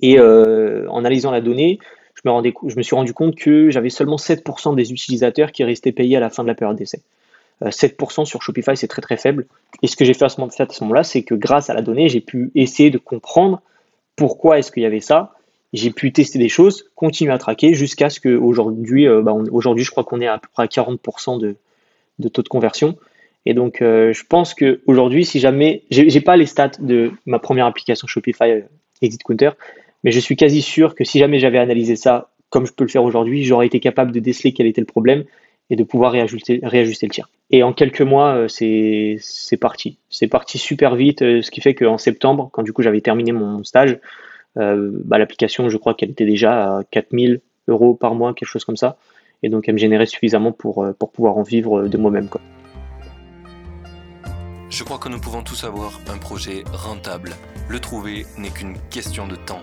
Et en analysant la donnée, je me, suis rendu compte que j'avais seulement 7% des utilisateurs qui restaient payés à la fin de la période d'essai. 7% sur Shopify, c'est très très faible. Et ce que j'ai fait à ce moment-là, c'est que grâce à la donnée, j'ai pu essayer de comprendre pourquoi est-ce qu'il y avait ça j'ai pu tester des choses, continuer à traquer jusqu'à ce qu'aujourd'hui, euh, bah, je crois qu'on est à peu près à 40% de, taux de conversion. Et donc, euh, je pense qu'aujourd'hui, si jamais, j'ai pas les stats de ma première application Shopify euh, Exit Counter, mais je suis quasi sûr que si jamais j'avais analysé ça comme je peux le faire aujourd'hui, j'aurais été capable de déceler quel était le problème et de pouvoir réajuster, réajuster le tir. Et en quelques mois, c'est parti. C'est parti super vite, ce qui fait qu'en septembre, quand du coup j'avais terminé mon stage, euh, bah, l'application, je crois qu'elle était déjà à 4000 euros par mois, quelque chose comme ça. Et donc, elle me générait suffisamment pour, euh, pouvoir en vivre de moi-même. Je crois que nous pouvons tous avoir un projet rentable. Le trouver n'est qu'une question de temps.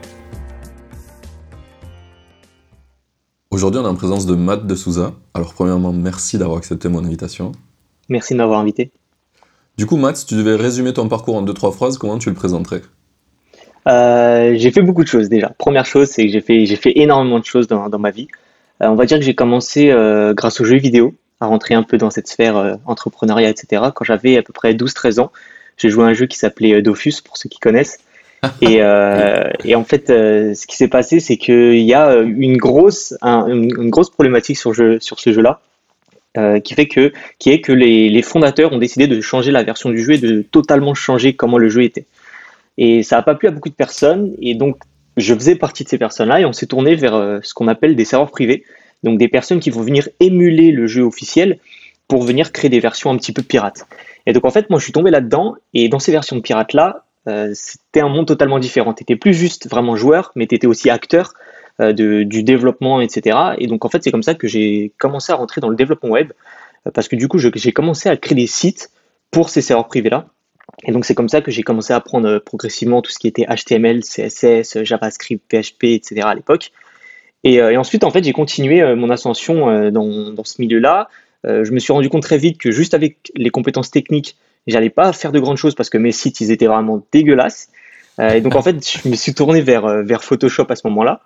Aujourd'hui, on est en présence de Matt de Souza. Alors, premièrement, merci d'avoir accepté mon invitation. Merci de m'avoir invité. Du coup, Matt, si tu devais résumer ton parcours en deux, trois phrases, comment tu le présenterais? Euh, j'ai fait beaucoup de choses déjà. Première chose, c'est que j'ai fait, j'ai fait énormément de choses dans, dans ma vie. Euh, on va dire que j'ai commencé euh, grâce aux jeux vidéo à rentrer un peu dans cette sphère entrepreneuriat, etc. Quand j'avais à peu près 12-13 ans, j'ai joué à un jeu qui s'appelait Dofus, pour ceux qui connaissent. Et, et en fait, ce qui s'est passé, c'est qu'il y a une grosse, une, grosse problématique sur, jeu, sur ce jeu-là. qui que qui est que les, les, fondateurs ont décidé de changer la version du jeu et de totalement changer comment le jeu était. Et ça n'a pas plu à beaucoup de personnes. Et donc, je faisais partie de ces personnes-là et on s'est tourné vers euh, ce qu'on appelle des serveurs privés. Donc, des personnes qui vont venir émuler le jeu officiel pour venir créer des versions un petit peu pirates. Et donc, en fait, moi, je suis tombé là-dedans. Et dans ces versions de pirates-là, euh, c'était un monde totalement différent. Tu plus juste vraiment joueur, mais tu étais aussi acteur euh, du développement, etc. Et donc, en fait, c'est comme ça que j'ai commencé à rentrer dans le développement web. parce que du coup, j'ai commencé à créer des sites pour ces serveurs privés-là. Et donc c'est comme ça que j'ai commencé à apprendre euh, progressivement tout ce qui était HTML, CSS, JavaScript, PHP, etc. à l'époque. Et, euh, ensuite, en fait, j'ai continué euh, mon ascension dans, dans ce milieu-là. je me suis rendu compte très vite que juste avec les compétences techniques, j'allais pas faire de grandes choses parce que mes sites, ils étaient vraiment dégueulasses. et donc, en fait, je me suis tourné vers, vers Photoshop à ce moment-là.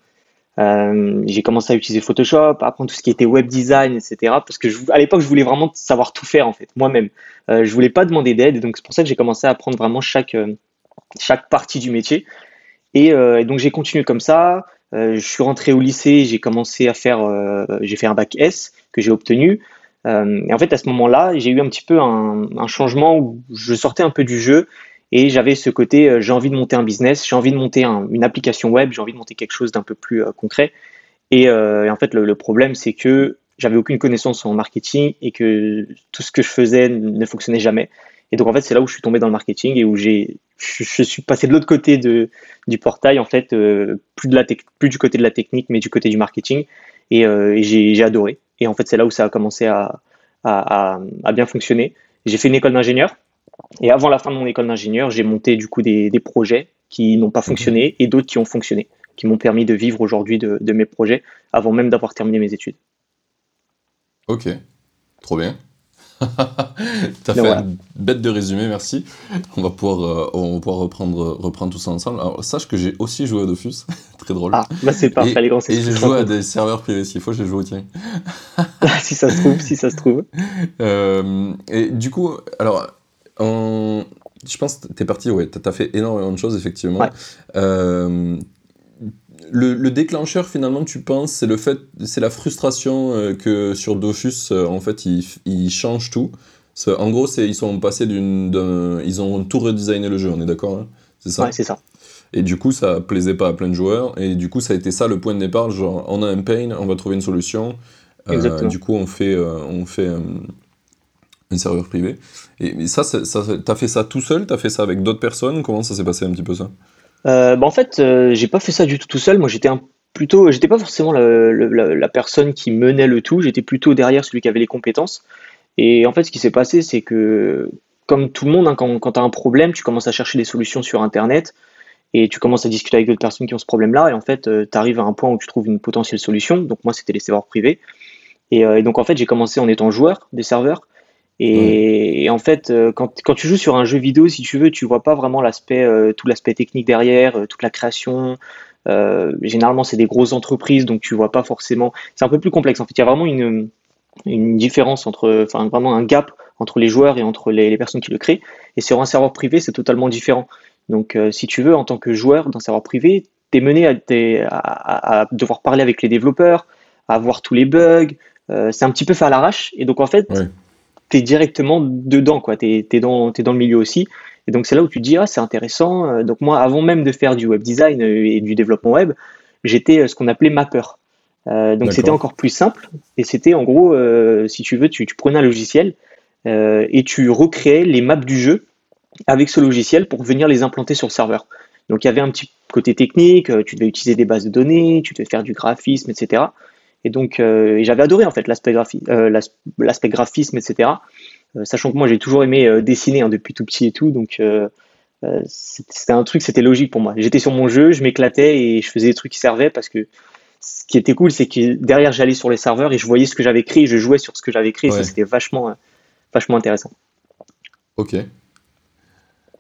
Euh, j'ai commencé à utiliser Photoshop, à apprendre tout ce qui était web design, etc. Parce que je, à l'époque, je voulais vraiment savoir tout faire en fait, moi-même. Euh, je voulais pas demander d'aide, donc c'est pour ça que j'ai commencé à apprendre vraiment chaque euh, chaque partie du métier. Et, euh, et donc j'ai continué comme ça. je suis rentré au lycée, j'ai commencé à faire, j'ai fait un bac S que j'ai obtenu. Et en fait, à ce moment-là, j'ai eu un petit peu un, changement où je sortais un peu du jeu et j'avais ce côté, euh, j'ai envie de monter un business, j'ai envie de monter une application web, j'ai envie de monter quelque chose d'un peu plus euh, concret. Et, euh, en fait, le, problème, c'est que j'avais aucune connaissance en marketing et que tout ce que je faisais ne fonctionnait jamais. Et donc, en fait, c'est là où je suis tombé dans le marketing et où j'ai, je, suis passé de l'autre côté de, du portail, en fait, plus, de la plus du côté de la technique, mais du côté du marketing. Et, et j'ai adoré. Et en fait, c'est là où ça a commencé à, à, à bien fonctionner. J'ai fait une école d'ingénieur et avant la fin de mon école d'ingénieur, j'ai monté du coup des, projets qui n'ont pas fonctionné et d'autres qui ont fonctionné, qui m'ont permis de vivre aujourd'hui de, mes projets avant même d'avoir terminé mes études. Ok, trop bien. T'as fait une bête de résumé, merci. On va pouvoir, euh, on va pouvoir reprendre, reprendre tout ça ensemble. Alors, sache que j'ai aussi joué à Dofus, très drôle. Ah, bah c'est parfait, les grands Et j'ai joué à des serveurs privés, s'il faut, j'ai joué au tien. si ça se trouve, si ça se trouve. Euh, et du coup, alors, je pense que tu es parti, ouais, tu as fait énormément de choses, effectivement. Euh, le, déclencheur, finalement, tu penses, c'est le fait, c'est la frustration euh, que sur Dofus, euh, en fait, ils, ils changent tout. En gros, ils sont passés d'une, ils ont tout redesigné le jeu, on est d'accord hein? C'est ça? Ouais, c'est ça. Et du coup, ça plaisait pas à plein de joueurs. Et du coup, ça a été ça le point de départ. Genre, on a un pain, on va trouver une solution. du coup, on fait, on fait un serveur privé. Et, ça, ça t'as fait ça tout seul T'as fait ça avec d'autres personnes? Comment ça s'est passé un petit peu ça? euh, bah En fait, euh, j'ai pas fait ça du tout tout seul. Moi, j'étais plutôt, j'étais pas forcément la, personne qui menait le tout, j'étais plutôt derrière celui qui avait les compétences. Et en fait, ce qui s'est passé, c'est que, comme tout le monde, hein, quand, tu as un problème, tu commences à chercher des solutions sur Internet et tu commences à discuter avec d'autres personnes qui ont ce problème-là. Et en fait, euh, tu arrives à un point où tu trouves une potentielle solution. Donc, moi, c'était les serveurs privés. Euh, et, donc, en fait, j'ai commencé en étant joueur des serveurs. Et, en fait, euh, quand, quand, tu joues sur un jeu vidéo, si tu veux, tu vois pas vraiment l'aspect, tout l'aspect technique derrière, toute la création, euh, généralement, c'est des grosses entreprises, donc tu vois pas forcément. C'est un peu plus complexe. En fait, il y a vraiment une, une différence entre, enfin, vraiment un gap entre les joueurs et entre les, personnes qui le créent. Et sur un serveur privé, c'est totalement différent. Donc, euh, si tu veux, en tant que joueur d'un serveur privé, tu es mené à, à, devoir parler avec les développeurs, à voir tous les bugs. Euh, c'est un petit peu fait à l'arrache. Et donc, en fait, tu es directement dedans, quoi. Tu es, dans, es dans le milieu aussi. Et donc c'est là où tu te dis, ah, c'est intéressant. Euh, donc moi, avant même de faire du web design euh, et du développement web, j'étais euh, ce qu'on appelait mapper. donc c'était encore plus simple. Et c'était en gros, si tu veux, tu, prenais un logiciel et tu recréais les maps du jeu avec ce logiciel pour venir les implanter sur le serveur. Donc il y avait un petit côté technique, tu devais utiliser des bases de données, tu devais faire du graphisme, etc. Et donc j'avais adoré en fait l'aspect graphisme, etc. Euh, sachant que moi j'ai toujours aimé euh, dessiner hein, depuis tout petit et tout, donc euh, c'était un truc, c'était logique pour moi. J'étais sur mon jeu, je m'éclatais et je faisais des trucs qui servaient parce que ce qui était cool, c'est que derrière j'allais sur les serveurs et je voyais ce que j'avais écrit, je jouais sur ce que j'avais écrit, et ça c'était vachement, vachement intéressant. Ok.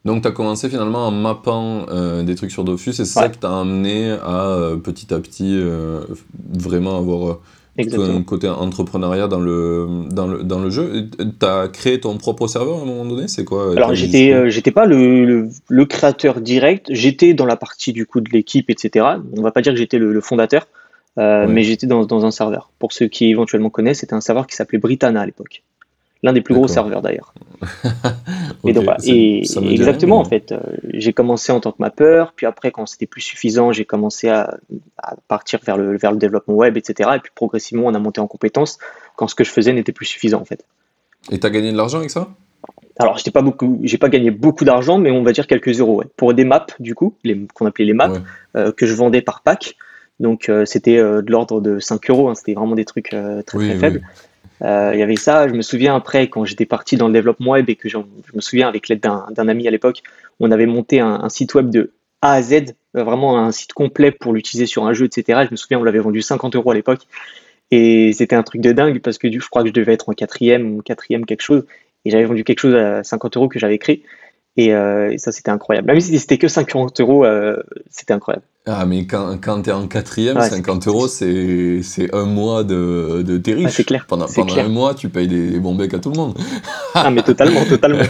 Donc tu as commencé finalement en mappant des trucs sur Dofus et c'est ça qui t'a amené à petit à petit vraiment avoir un côté entrepreneuriat dans le, dans le, dans le jeu. Tu as créé ton propre serveur à un moment donné C'est quoi Alors, j'étais euh, j'étais pas le, le, créateur direct, j'étais dans la partie du coup de l'équipe, etc. On va pas dire que j'étais le, fondateur, euh, mais j'étais dans, dans, un serveur. Pour ceux qui éventuellement connaissent, c'était un serveur qui s'appelait Britannia à l'époque l'un des plus gros serveurs d'ailleurs. et donc, et, exactement, en fait, euh, j'ai commencé en tant que mapper, puis après, quand c'était plus suffisant, j'ai commencé à, partir vers le, vers le développement web, etc. Et puis progressivement, on a monté en compétences quand ce que je faisais n'était plus suffisant, en fait. Et tu as gagné de l'argent avec ça? Alors, j'ai pas beaucoup, j'ai pas gagné beaucoup d'argent, mais on va dire quelques euros. Pour des maps, du coup, qu'on appelait les maps, euh, que je vendais par pack. Donc, euh, c'était de l'ordre de 5 euros. Hein. c'était vraiment des trucs très très faibles. Euh, il y avait ça. Je me souviens après, quand j'étais parti dans le développement web et que je me souviens avec l'aide d'un ami à l'époque, on avait monté un, site web de A à Z, euh, vraiment un site complet pour l'utiliser sur un jeu, etc. Je me souviens, on l'avait vendu 50 euros à l'époque. Et c'était un truc de dingue parce que je crois que je devais être en quatrième ou quatrième quelque chose. Et j'avais vendu quelque chose à 50 euros que j'avais créé. Euh, et, ça, c'était incroyable. Même si c'était que 50 euros, c'était incroyable. Ah, mais quand, quand tu es en quatrième, 50 euros, c'est un mois de, de t'es riche. c'est clair. Pendant, pendant un mois, tu payes des, bons becs à tout le monde. ah, mais totalement, totalement.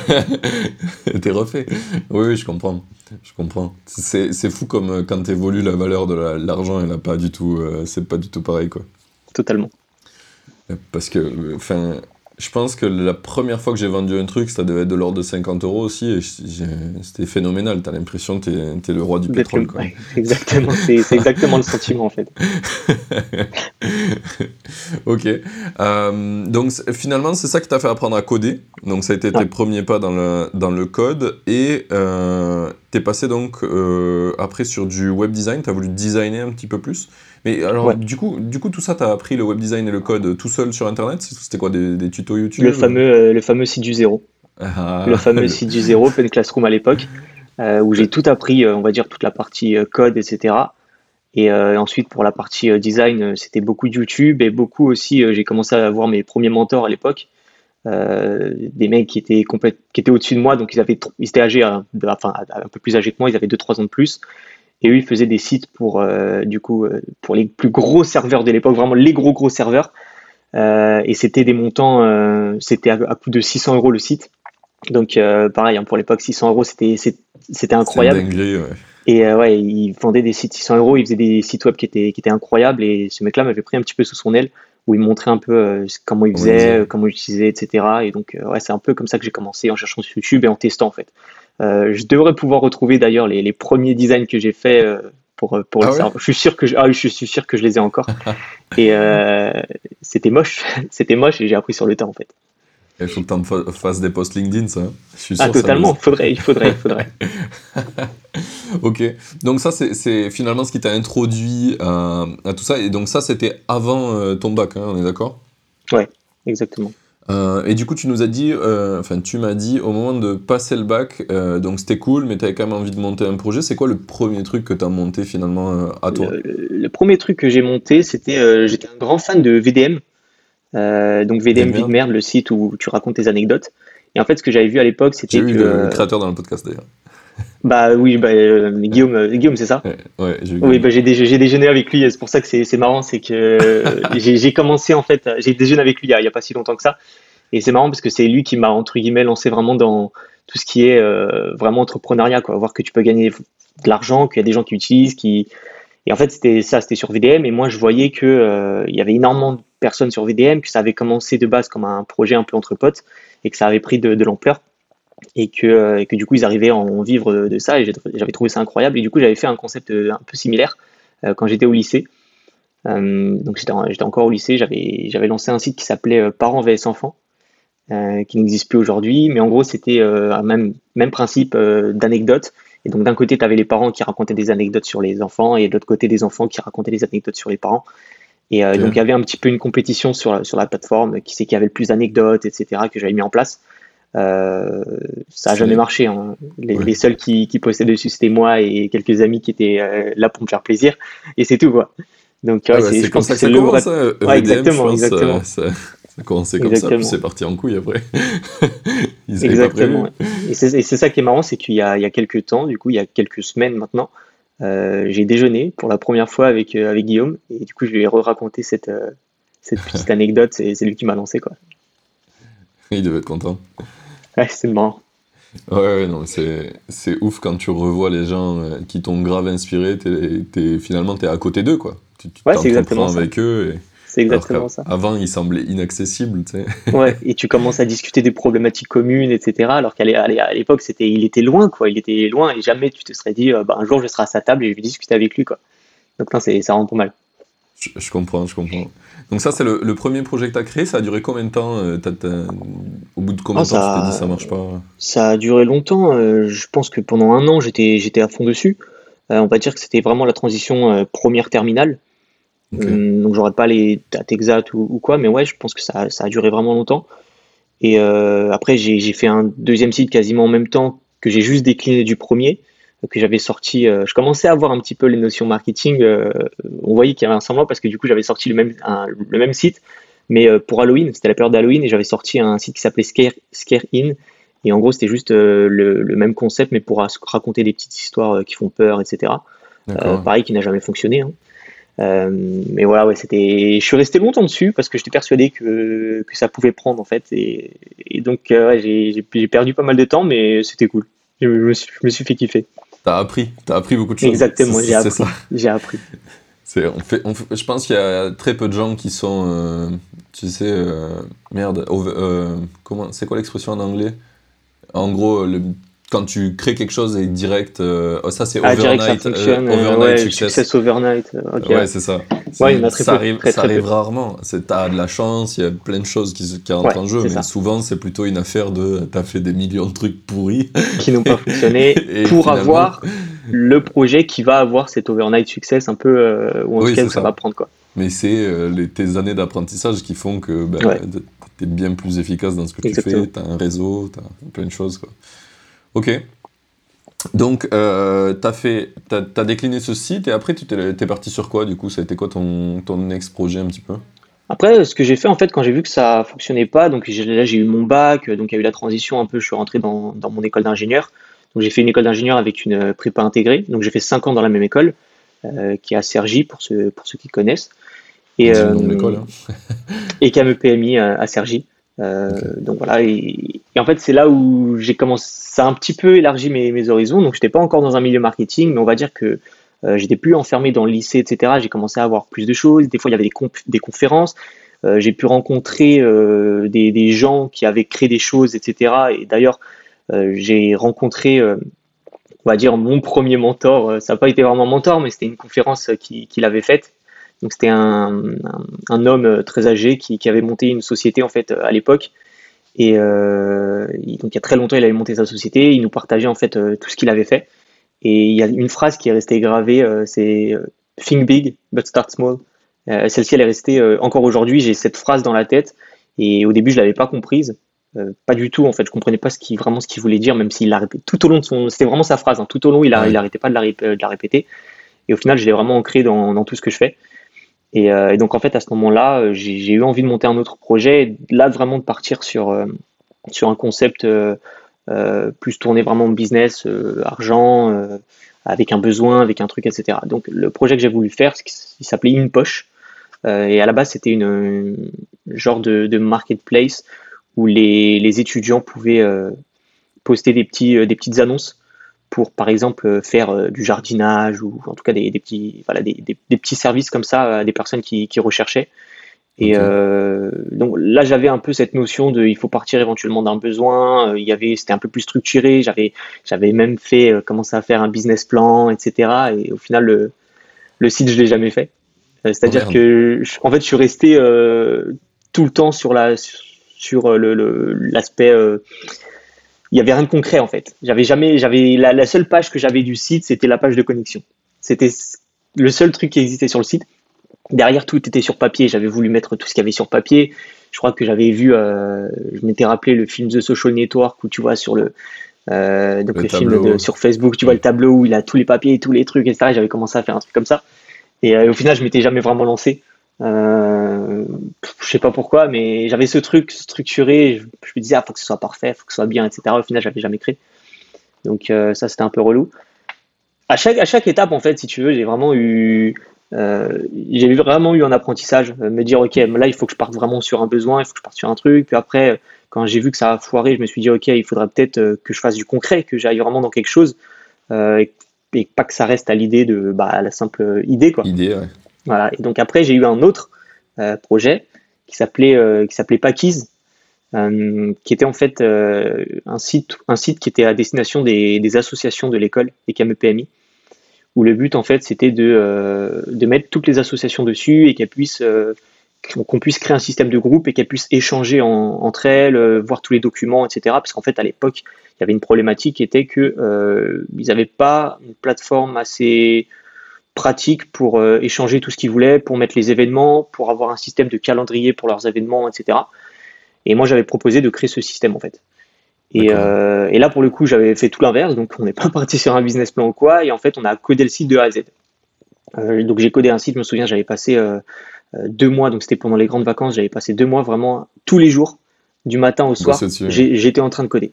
t'es refait. Oui, oui, je comprends. Je comprends. C'est fou comme euh, quand évolues la valeur de l'argent, elle n'a pas du tout, c'est pas du tout pareil, quoi. Totalement. Parce que, enfin, je pense que la première fois que j'ai vendu un truc, ça devait être de l'ordre de 50 euros aussi, et c'était phénoménal. T'as l'impression que t'es es le roi du pétrole. Quoi. exactement, c'est exactement le sentiment en fait. ok. Euh, donc finalement, c'est ça qui t'a fait apprendre à coder. Donc ça a été tes premiers pas dans le, dans le code, et euh, t'es passé donc euh, après sur du web design, t'as voulu designer un petit peu plus. Mais alors, du, coup, du coup, tout ça, tu as appris le web design et le code tout seul sur Internet? C'était quoi, des, tutos YouTube? Le fameux, euh, le fameux site du zéro. Ah. Le fameux site du zéro, Pen Classroom à l'époque, euh, où j'ai tout appris, euh, on va dire, toute la partie code, etc. Et ensuite, pour la partie design, c'était beaucoup de YouTube et beaucoup aussi, j'ai commencé à avoir mes premiers mentors à l'époque. des mecs qui étaient, qui étaient au-dessus de moi, donc ils, avaient, ils étaient âgés, enfin, un peu plus âgés que moi, ils avaient 2-3 ans de plus. Et eux, ils faisaient des sites pour, euh, du coup, euh, pour les plus gros serveurs de l'époque, vraiment les gros gros serveurs. Euh, et c'était des montants, c'était à, coût de 600 euros le site. Donc pareil, hein, pour l'époque, 600 euros, c'était c'était incroyable. ouais. Et ouais, ils vendaient des sites 600 euros, ils faisaient des sites web qui étaient, qui étaient incroyables. Et ce mec-là m'avait pris un petit peu sous son aile, où il montrait un peu comment il faisait, comment il utilisait, etc. Et donc ouais, c'est un peu comme ça que j'ai commencé en cherchant sur YouTube et en testant en fait. Euh, je devrais pouvoir retrouver d'ailleurs les, les, premiers designs que j'ai fait euh, pour, pour le ah Je suis sûr que je, ah, je suis sûr que je les ai encore. et euh, c'était moche, c'était moche et j'ai appris sur le temps en fait. Il faut que tu fasses des posts LinkedIn, ça. Je suis ah, sûr ah, totalement. Faudrait, il faudrait, il faudrait. ok. Donc, ça, c'est finalement ce qui t'a introduit à, tout ça. Et donc, ça, c'était avant euh, ton bac, hein, on est d'accord? Ouais, exactement. Euh, et du coup, tu nous as dit, euh, enfin, tu m'as dit au moment de passer le bac, donc c'était cool, mais tu avais quand même envie de monter un projet. C'est quoi le premier truc que tu as monté finalement à toi? Le, premier truc que j'ai monté, c'était, j'étais un grand fan de VDM. Euh, donc VDM Big Merde, le site où tu racontes tes anecdotes. Et en fait, ce que j'avais vu à l'époque, c'était que. J'ai le créateur dans le podcast d'ailleurs. Bah oui, bah, euh, Guillaume, euh, Guillaume c'est ça Ouais, Oui, bah, j'ai, déjeuné avec lui, c'est pour ça que c'est, marrant, c'est que j'ai, commencé en fait, j'ai déjeuné avec lui il n'y a, pas si longtemps que ça. Et c'est marrant parce que c'est lui qui m'a, entre guillemets, lancé vraiment dans tout ce qui est vraiment entrepreneuriat, quoi. Voir que tu peux gagner de l'argent, qu'il y a des gens qui utilisent, qui. Et en fait, c'était ça, c'était sur VDM. Et moi, je voyais que il y avait énormément de personnes sur VDM, que ça avait commencé de base comme un projet un peu entre potes et que ça avait pris de, l'ampleur et que, euh, que, du coup ils arrivaient à en vivre de, ça et j'avais trouvé ça incroyable et du coup j'avais fait un concept euh, un peu similaire euh, quand j'étais au lycée. donc j'étais encore au lycée, j'avais lancé un site qui s'appelait Parents vs Enfants, qui n'existe plus aujourd'hui, mais en gros c'était un même, même principe d'anecdotes. Et donc d'un côté, tu avais les parents qui racontaient des anecdotes sur les enfants, et de l'autre côté, des enfants qui racontaient des anecdotes sur les parents. Et donc il y avait un petit peu une compétition sur, sur la plateforme, qui c'est qui avait le plus d'anecdotes, etc., que j'avais mis en place. Euh, ça n'a jamais marché. Hein. Les, seuls qui, qui postaient dessus, c'était moi et quelques amis qui étaient euh, là pour me faire plaisir. Et c'est tout, quoi. Donc, ah c'est comme ça que ça commence, hein, ouais, exactement, exactement. ça, a commencé comme ça, puis c'est parti en couille après. exactement. Et c'est ça qui est marrant, c'est qu'il y, y, a quelques temps, du coup, il y a quelques semaines maintenant, euh, j'ai déjeuné pour la première fois avec, avec Guillaume et du coup je lui ai raconté cette, cette petite anecdote c'est lui qui m'a lancé quoi. Il devait être content. Ouais, c'est marrant. Ouais, non, c'est, ouf quand tu revois les gens qui t'ont grave inspiré, t'es, finalement t'es à côté d'eux quoi. Tu, tu ouais, c'est exactement avec eux et c'est exactement ça. Avant, il semblait inaccessible, tu sais. Ouais, et tu commences à discuter des problématiques communes, etc. Alors qu'à l'époque, c'était, il était loin, quoi. Il était loin et jamais tu te serais dit, euh, bah, un jour, je serai à sa table et je vais discuter avec lui, quoi. Donc, non, ça rend pas mal. Je, comprends, je comprends. Donc, ça, c'est le, premier projet que tu as créé. Ça a duré combien de temps euh, Au bout de combien de ah, temps tu t'es dit, ça marche pas Ça a duré longtemps. Euh, je pense que pendant un an, j'étais, j'étais à fond dessus. on va dire que c'était vraiment la transition première terminale. Euh, donc j'aurais pas les dates exactes ou, quoi, mais ouais, je pense que ça, ça a duré vraiment longtemps. Et euh, après, j'ai fait un deuxième site quasiment en même temps que j'ai juste décliné du premier, que j'avais sorti. Euh, je commençais à voir un petit peu les notions marketing. on voyait qu'il y avait un semblant parce que du coup, j'avais sorti le même, le même site, mais pour Halloween, c'était la période d'Halloween, et j'avais sorti un site qui s'appelait Scare, Scare In. Et en gros, c'était juste le, le, même concept, mais pour raconter des petites histoires qui font peur, etc. pareil, qui n'a jamais fonctionné. Hein. Euh, mais voilà, ouais, c'était. Je suis resté longtemps dessus parce que j'étais persuadé que, que ça pouvait prendre en fait, et, et donc euh, j'ai perdu pas mal de temps, mais c'était cool. Je, me suis, je me suis fait kiffer. T'as appris, t'as appris beaucoup de choses. Exactement, j'ai appris. J'ai appris. On fait, on je pense qu'il y a très peu de gens qui sont, euh, tu sais, merde, comment, c'est quoi l'expression en anglais? En gros, le quand tu crées quelque chose et direct, euh, oh, ça c'est ah, overnight, euh, overnight ouais, success. overnight. Euh, ouais, c'est ça. Ouais, il y en a très ça arrive, ça arrive rarement. T'as de la chance, il y a plein de choses qui, qui rentrent en jeu, mais souvent c'est plutôt une affaire de t'as fait des millions de trucs pourris qui n'ont pas fonctionné pour avoir le projet qui va avoir cet overnight success un peu ou en tout cas ça. va prendre quoi. Mais c'est tes années d'apprentissage qui font que ben, t'es bien plus efficace dans ce que tu fais, t'as un réseau, t'as plein de choses quoi. Ok. Donc, euh, tu as, as, décliné ce site et après, tu es, parti sur quoi du coup? Ça a été quoi ton, ton ex-projet un petit peu? Après, ce que j'ai fait en fait, quand j'ai vu que ça fonctionnait pas, donc là j'ai eu mon bac, donc il y a eu la transition un peu, je suis rentré dans, dans mon école d'ingénieur. Donc j'ai fait une école d'ingénieur avec une prépa intégrée, donc j'ai fait 5 ans dans la même école, euh, qui est à Sergi pour ceux, pour ceux qui connaissent. Et, euh, hein. et KMEPMI à, à Euh, donc voilà, et, en fait c'est là où j'ai commencé, ça a un petit peu élargi mes, mes horizons. Donc j'étais pas encore dans un milieu marketing, mais on va dire que euh, j'étais plus enfermé dans le lycée, etc. J'ai commencé à avoir plus de choses. Des fois il y avait des, des conférences. Euh, j'ai pu rencontrer des, des, gens qui avaient créé des choses, etc. Et d'ailleurs j'ai rencontré on va dire mon premier mentor. Ça n'a pas été vraiment mentor, mais c'était une conférence qu'il avait faite donc c'était un, un, homme euh, très âgé qui, qui, avait monté une société en fait à l'époque Et donc il y a très longtemps, il avait monté sa société, il nous partageait en fait tout ce qu'il avait fait. Et il y a une phrase qui est restée gravée, c'est Think big, but start small. Celle-ci, elle est restée encore aujourd'hui. J'ai cette phrase dans la tête et au début, je l'avais pas comprise. Euh, pas du tout, en fait, je comprenais pas ce qui, vraiment ce qu'il voulait dire, même s'il l'a répété tout au long de son. C'était vraiment sa phrase, hein. tout au long, il, a, il arrêtait pas de la, de la, répéter. Et au final, je l'ai vraiment ancré dans, dans, tout ce que je fais. Et, euh, et donc, en fait, à ce moment-là, euh, j'ai eu envie de monter un autre projet, là, vraiment de partir sur, euh, sur un concept plus tourné vraiment business, argent, avec un besoin, avec un truc, etc. Donc, le projet que j'ai voulu faire, il s'appelait Une Poche. et à la base, c'était une, une, genre de, de marketplace où les, les étudiants pouvaient poster des, petits, des petites annonces pour, par exemple, euh, faire du jardinage ou en tout cas des, des petits, voilà, des, des, des, petits services comme ça à des personnes qui, qui recherchaient. Et okay. euh, donc là, j'avais un peu cette notion de, il faut partir éventuellement d'un besoin. Il y avait, c'était un peu plus structuré. J'avais, j'avais même fait euh, commencer à faire un business plan, etc. Et au final, le, le site, je l'ai jamais fait. C'est-à-dire oh, que, en fait, je suis resté euh, tout le temps sur la, sur euh, l'aspect. Le, euh, il y avait rien de concret en fait. J'avais jamais, j'avais la, la, seule page que j'avais du site, c'était la page de connexion. C'était le seul truc qui existait sur le site. Derrière, tout était sur papier. J'avais voulu mettre tout ce qu'il y avait sur papier. Je crois que j'avais vu, euh, je m'étais rappelé le film The Social Network où tu vois sur le, euh, donc le, le film de, sur Facebook, tu vois le tableau où il a tous les papiers et tous les trucs, etc. J'avais commencé à faire un truc comme ça. Et euh, au final, je m'étais jamais vraiment lancé. Euh, je sais pas pourquoi, mais j'avais ce truc structuré. Je, me disais, ah, faut que ce soit parfait, faut que ce soit bien, etc. Au final, j'avais jamais créé. Donc euh, ça, c'était un peu relou. À chaque, étape, en fait, si tu veux, j'ai vraiment eu, euh, j'ai vraiment eu un apprentissage. Euh, me dire, ok, là, il faut que je parte vraiment sur un besoin, il faut que je parte sur un truc. Puis après, quand j'ai vu que ça a foiré, je me suis dit, ok, il faudrait peut-être que je fasse du concret, que j'aille vraiment dans quelque chose. et, pas que ça reste à l'idée de bah, la simple idée quoi. Idée. Voilà. Et donc après, j'ai eu un autre euh, projet qui s'appelait euh, qui s'appelait Pakiz, euh, qui était en fait un site un site qui était à destination des, associations de l'école, des KME-PMI, où le but en fait c'était de de mettre toutes les associations dessus et qu'elles puissent qu'on puisse créer un système de groupe et qu'elles puissent échanger en, entre elles, voir tous les documents, etc. Parce qu'en fait, à l'époque, il y avait une problématique qui était que euh, ils n'avaient pas une plateforme assez pratique pour euh, échanger tout ce qu'ils voulaient, pour mettre les événements, pour avoir un système de calendrier pour leurs événements, etc. Et moi, j'avais proposé de créer ce système en fait. Et, euh, et là, pour le coup, j'avais fait tout l'inverse, donc on n'est pas parti sur un business plan ou quoi, et en fait, on a codé le site de A à Z. Euh, donc j'ai codé un site, je me souviens, j'avais passé deux mois, donc c'était pendant les grandes vacances, j'avais passé deux mois vraiment tous les jours, du matin au soir, j'étais en train de coder.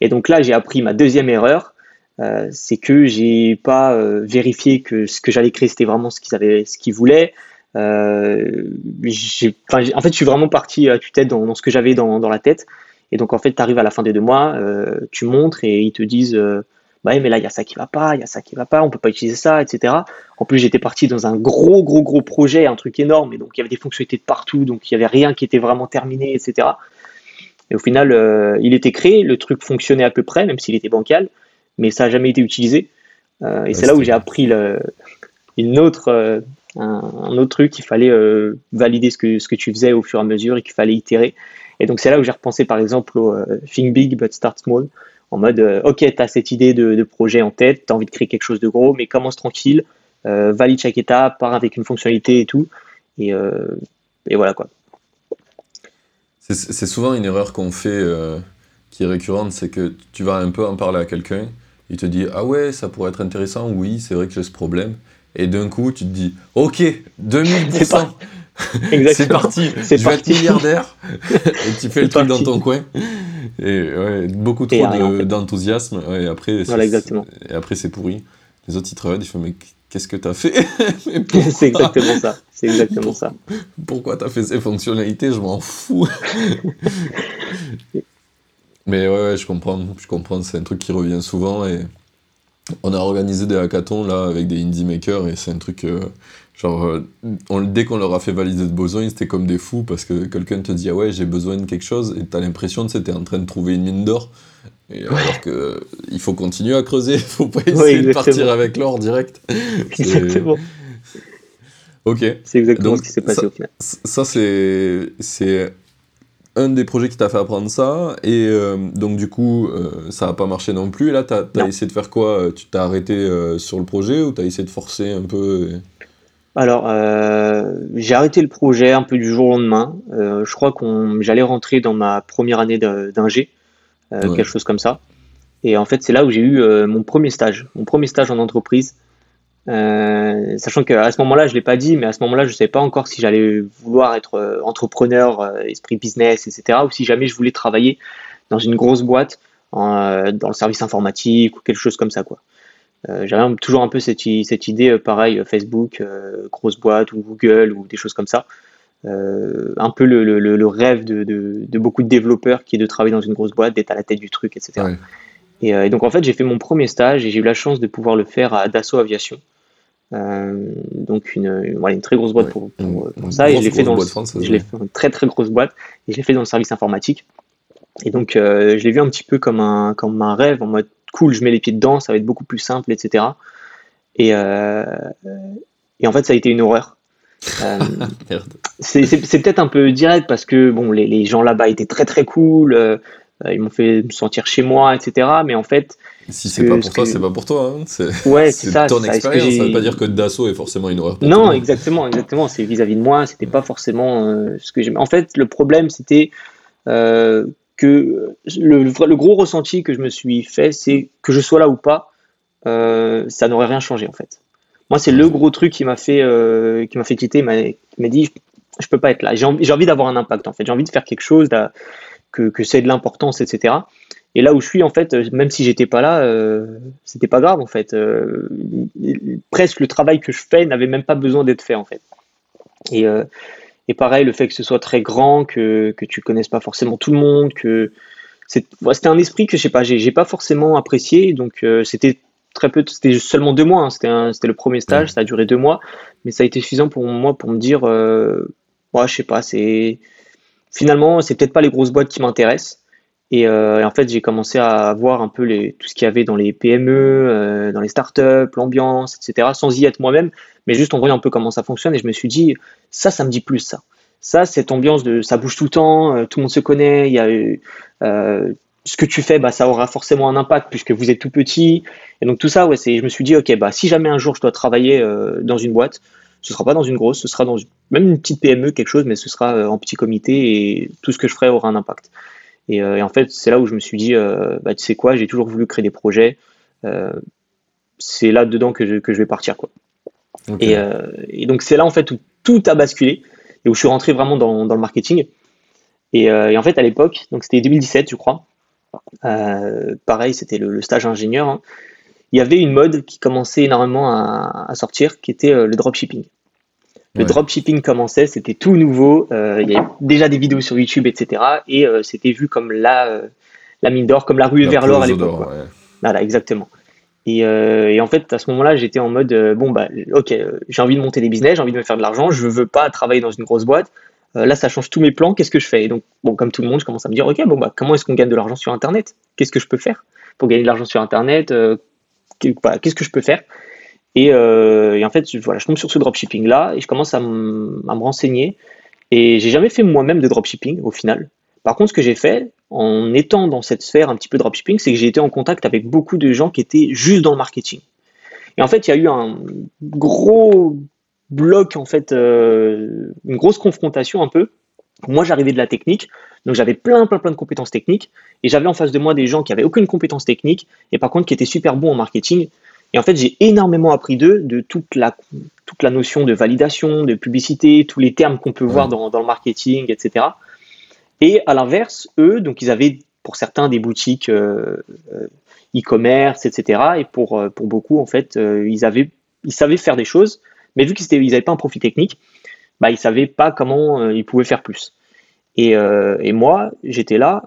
Et donc là, j'ai appris ma deuxième erreur, euh, c'est que j'ai pas euh, vérifié que ce que j'allais créer c'était vraiment ce qu'ils avaient, ce qu'ils voulaient. Euh, en fait, je suis vraiment parti à tue-tête dans, dans, ce que j'avais dans, dans, la tête. Et donc, en fait, tu arrives à la fin des deux mois, tu montres et ils te disent bah, mais là, il y a ça qui va pas, il y a ça qui va pas, on peut pas utiliser ça, etc. En plus, j'étais parti dans un gros, gros, gros projet, un truc énorme, et donc il y avait des fonctionnalités de partout, donc il y avait rien qui était vraiment terminé, etc. Et au final, il était créé, le truc fonctionnait à peu près, même s'il était bancal, mais ça n'a jamais été utilisé. Euh, et ouais, c'est là où j'ai appris le, une autre, euh, un, un, autre truc, il fallait euh, valider ce que, ce que tu faisais au fur et à mesure et qu'il fallait itérer. Et donc c'est là où j'ai repensé par exemple au Think Big but Start Small, en mode, ok, tu as cette idée de, de projet en tête, tu as envie de créer quelque chose de gros, mais commence tranquille, valide chaque étape, part avec une fonctionnalité et tout. Et, et voilà quoi. C'est souvent une erreur qu'on fait euh, qui est récurrente, c'est que tu vas un peu en parler à quelqu'un, il te dit Ah ouais, ça pourrait être intéressant, oui, c'est vrai que j'ai ce problème. Et d'un coup, tu te dis Ok, 2000%, c'est parti, je vais être milliardaire. et tu fais le truc parti. dans ton coin. Et ouais, beaucoup trop d'enthousiasme. De, ouais, et après, voilà. Et après, c'est pourri. Les autres, ils te regardent, ils font Mais qu'est-ce que t'as fait? C'est exactement ça. C'est exactement Pour, ça. Pourquoi t'as fait ces fonctionnalités? Je m'en fous. Mais ouais, ouais, je comprends. Je comprends. C'est un truc qui revient souvent et on a organisé des hackathons là avec des indie makers et c'est un truc euh, genre euh, on, dès qu'on leur a fait valider le besoin c'était comme des fous parce que quelqu'un te dit ah ouais j'ai besoin de quelque chose et t'as l'impression que c'était en train de trouver une mine d'or et alors que il faut continuer à creuser, il faut pas essayer ouais, de partir avec l'or direct. Exactement. Ok. C'est exactement Donc, ce qui s'est passé ça, au final. Ça, c'est, c'est un des projets qui t'a fait apprendre ça, et donc du coup, ça n'a pas marché non plus. Et là, tu as, essayé de faire quoi Tu t'es arrêté sur le projet ou tu as essayé de forcer un peu alors, euh, j'ai arrêté le projet un peu du jour au lendemain. Euh, je crois qu'on j'allais rentrer dans ma première année d'ingé, euh, quelque chose comme ça. Et en fait, c'est là où j'ai eu mon premier stage, mon premier stage en entreprise. Sachant qu'à ce moment-là, je l'ai pas dit, mais à ce moment-là, je ne savais pas encore si j'allais vouloir être entrepreneur, esprit business, etc., ou si jamais je voulais travailler dans une grosse boîte, dans le service informatique ou quelque chose comme ça, quoi. Euh, j'avais toujours un peu cette, cette idée, euh, pareil, euh, Facebook, grosse boîte, ou Google, ou des choses comme ça. un peu le, le, rêve de, de, beaucoup de développeurs qui est de travailler dans une grosse boîte, d'être à la tête du truc, etc. Et, donc en fait, j'ai fait mon premier stage et j'ai eu la chance de pouvoir le faire à Dassault Aviation. Donc une, voilà, une très grosse boîte pour, ça. Et je l'ai fait dans je l'ai fait une très très grosse boîte et je l'ai fait dans le service informatique. Et donc je l'ai vu un petit peu comme un, comme un rêve en mode cool, je mets les pieds dedans, ça va être beaucoup plus simple, etc. Et, euh, et en fait, ça a été une horreur. Euh, c'est peut-être un peu direct parce que bon, les, les gens là-bas étaient très très cool, euh, ils m'ont fait me sentir chez moi, etc. Mais en fait, si c'est pas pour toi, c'est pas pour toi. Hein. C'est ouais, ça, ton expérience. Ça veut pas dire que Dassault est forcément une horreur. non, exactement, exactement. C'est vis-à-vis de moi, c'était pas forcément ce que j'aimais. En fait, le problème, c'était que le, le, gros ressenti que je me suis fait, c'est que je sois là ou pas, euh, ça n'aurait rien changé en fait. Moi, c'est le gros truc qui m'a fait, euh, qui m'a fait quitter, qui m'a dit, je, peux pas être là. J'ai envie, envie d'avoir un impact en fait. J'ai envie de faire quelque chose, que, que c'est de l'importance, etc. Et là où je suis, en fait, même si j'étais pas là, euh, c'était pas grave, en fait. Euh, presque le travail que je fais n'avait même pas besoin d'être fait, en fait. Et, euh, et pareil, le fait que ce soit très grand, que, que tu connaisses pas forcément tout le monde, que c'était un esprit que je sais pas, j'ai pas forcément apprécié. Donc euh, c'était très peu, c'était seulement deux mois. Hein. c'était le premier stage, ça a duré deux mois, mais ça a été suffisant pour moi pour me dire, euh, ouais, je sais pas, c'est finalement c'est peut-être pas les grosses boîtes qui m'intéressent. Et, euh, en fait, j'ai commencé à voir un peu tout ce qu'il y avait dans les PME, euh, dans les startups, l'ambiance, etc., sans y être moi-même, mais juste en voyant un peu comment ça fonctionne. Et je me suis dit, ça, ça me dit plus ça. Ça, cette ambiance de ça bouge tout le temps, euh, tout le monde se connaît, ce que tu fais, bah, ça aura forcément un impact puisque vous êtes tout petit. Et donc tout ça, je me suis dit, ok, bah, si jamais un jour je dois travailler dans une boîte, ce sera pas dans une grosse, ce sera dans même une petite PME, quelque chose, mais ce sera en petit comité et tout ce que je ferai aura un impact. Euh, et, en fait, c'est là où je me suis dit, euh, bah, tu sais quoi, j'ai toujours voulu créer des projets. Euh, c'est là-dedans que je, que je vais partir. Quoi. Et, donc, c'est là en fait où tout a basculé et où je suis rentré vraiment dans, dans le marketing. Et, en fait, à l'époque, donc c'était 2017, je crois. pareil, c'était le, stage ingénieur. Hein. Il y avait une mode qui commençait énormément à, à sortir, qui était le dropshipping. Le dropshipping commençait, c'était tout nouveau. Euh, il y avait déjà des vidéos sur YouTube, etc. Et euh, c'était vu comme la, euh, la mine d'or, comme la rue vers l'or à l'époque. Voilà, exactement. Et, et, en fait, à ce moment-là, j'étais en mode bon, bah, ok, j'ai envie de monter des business, j'ai envie de me faire de l'argent, je veux pas travailler dans une grosse boîte. là, ça change tous mes plans. Qu'est-ce que je fais? Et Donc, bon, comme tout le monde, je commence à me dire, ok, bon, bah, comment est-ce qu'on gagne de l'argent sur Internet? Qu'est-ce que je peux faire pour gagner de l'argent sur Internet Qu'est-ce que je peux faire? Euh, et, en fait, voilà, je tombe sur ce dropshipping là et je commence à, me renseigner. Et j'ai jamais fait moi-même de dropshipping au final. Par contre, ce que j'ai fait en étant dans cette sphère un petit peu dropshipping, c'est que j'ai été en contact avec beaucoup de gens qui étaient juste dans le marketing. Et en fait, il y a eu un gros bloc, en fait, euh, une grosse confrontation un peu. Moi, j'arrivais de la technique, donc j'avais plein, plein, plein de compétences techniques, et j'avais en face de moi des gens qui avaient aucune compétence technique, et par contre qui étaient super bons en marketing. Et en fait, j'ai énormément appris d'eux, de toute la, toute la notion de validation, de publicité, tous les termes qu'on peut voir dans, dans, le marketing, etc. Et à l'inverse, eux, donc ils avaient pour certains des boutiques euh, euh, e-commerce, etc. Et pour, euh, pour beaucoup, en fait, ils, avaient, ils savaient faire des choses, mais vu qu'ils n'avaient pas un profit technique, bah, ils ne savaient pas comment ils pouvaient faire plus. Et, et moi, j'étais là,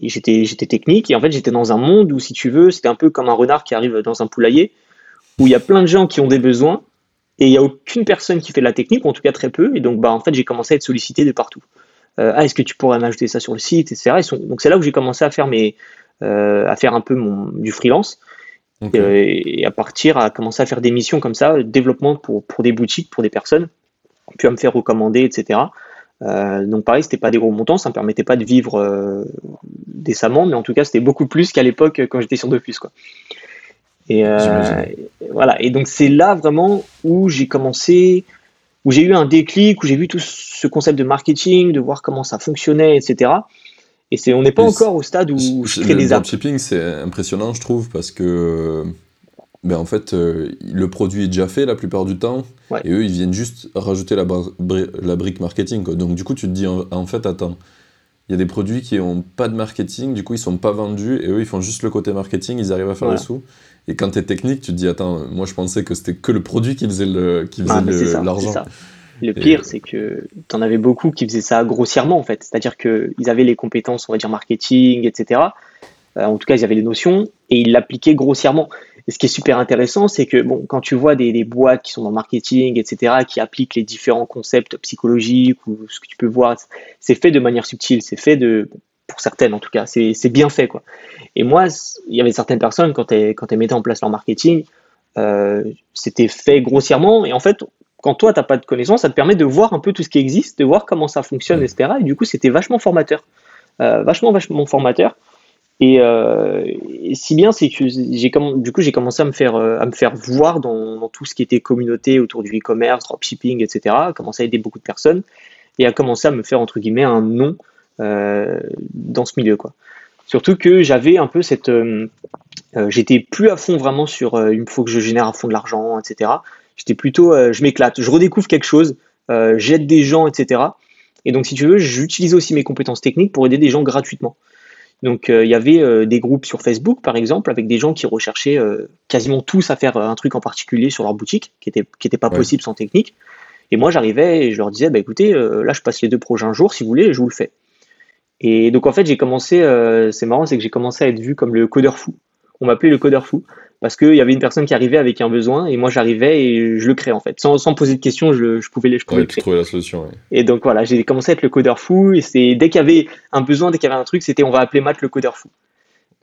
j'étais j'étais technique. Et en fait j'étais dans un monde où si tu veux c'était un peu comme un renard qui arrive dans un poulailler où il y a plein de gens qui ont des besoins et il y a aucune personne qui fait de la technique ou en tout cas très peu. Et donc bah en fait j'ai commencé à être sollicité de partout. Euh, ah est-ce que tu pourrais m'ajouter ça sur le site etc donc c'est là où j'ai commencé à faire mes euh, à faire un peu mon du freelance. Euh, et à partir à commencer à faire des missions comme ça développement pour pour des boutiques pour des personnes puis à me faire recommander etc donc pareil, c'était pas des gros montants, ça me permettait pas de vivre décemment, mais en tout cas, c'était beaucoup plus qu'à l'époque quand j'étais sur plus quoi. Et voilà. Et donc c'est là vraiment où j'ai commencé, où j'ai eu un déclic, où j'ai vu tout ce concept de marketing, de voir comment ça fonctionnait, etc. Et c'est, on n'est pas encore au stade où je crée des apps. Le dropshipping, c'est impressionnant, je trouve, parce que ben en fait, euh, le produit est déjà fait la plupart du temps, et eux, ils viennent juste rajouter la, la brique marketing. Quoi. Donc, du coup, tu te dis, en, fait, attends, il y a des produits qui n'ont pas de marketing, du coup, ils sont pas vendus, et eux, ils font juste le côté marketing, ils arrivent à faire des sous. Et quand tu es technique, tu te dis, attends, moi, je pensais que c'était que le produit qui faisait l'argent. Ah, le pire, c'est que tu en avais beaucoup qui faisaient ça grossièrement, en fait. C'est-à-dire qu'ils avaient les compétences, on va dire, marketing, etc. Euh, en tout cas, ils avaient les notions et ils l'appliquaient grossièrement. Et ce qui est super intéressant, c'est que bon, quand tu vois des, boîtes qui sont dans le marketing, etc., qui appliquent les différents concepts psychologiques ou ce que tu peux voir, c'est fait de manière subtile, c'est fait de, pour certaines en tout cas, c'est bien fait quoi. Et moi, il y avait certaines personnes quand elles, quand elles mettaient en place leur marketing, euh, c'était fait grossièrement et en fait, quand toi, tu n'as pas de connaissances, ça te permet de voir un peu tout ce qui existe, de voir comment ça fonctionne, etc. Et du coup, c'était vachement formateur. Euh, vachement, vachement formateur. Euh, et, si bien, c'est que j'ai du coup, j'ai commencé à me faire, euh, à me faire voir dans, tout ce qui était communauté autour du e-commerce, dropshipping, etc. À commencer à aider beaucoup de personnes et à commencer à me faire, entre guillemets, un nom dans ce milieu. Quoi. Surtout que j'avais un peu cette. J'étais plus à fond vraiment sur il faut que je génère à fond de l'argent, etc. J'étais plutôt, euh, je m'éclate, je redécouvre quelque chose, euh, j'aide des gens, etc. Et donc, si tu veux, j'utilisais aussi mes compétences techniques pour aider des gens gratuitement. Donc, euh, il y avait des groupes sur Facebook, par exemple, avec des gens qui recherchaient quasiment tous à faire un truc en particulier sur leur boutique, qui n'était qui était pas possible sans technique. Et moi, j'arrivais et je leur disais, bah, écoutez, là, je passe les deux prochains jours, si vous voulez, je vous le fais. Et donc, en fait, j'ai commencé, c'est marrant, c'est que j'ai commencé à être vu comme le codeur fou. On m'appelait le codeur fou parce qu'il y avait une personne qui arrivait avec un besoin et moi j'arrivais et je le créais en fait. Sans, sans poser de questions, je, je pouvais, je pouvais le créer. trouver la solution. Et donc voilà, j'ai commencé à être le codeur fou et c'est dès qu'il y avait un besoin, dès qu'il y avait un truc, c'était on va appeler Matt le codeur fou.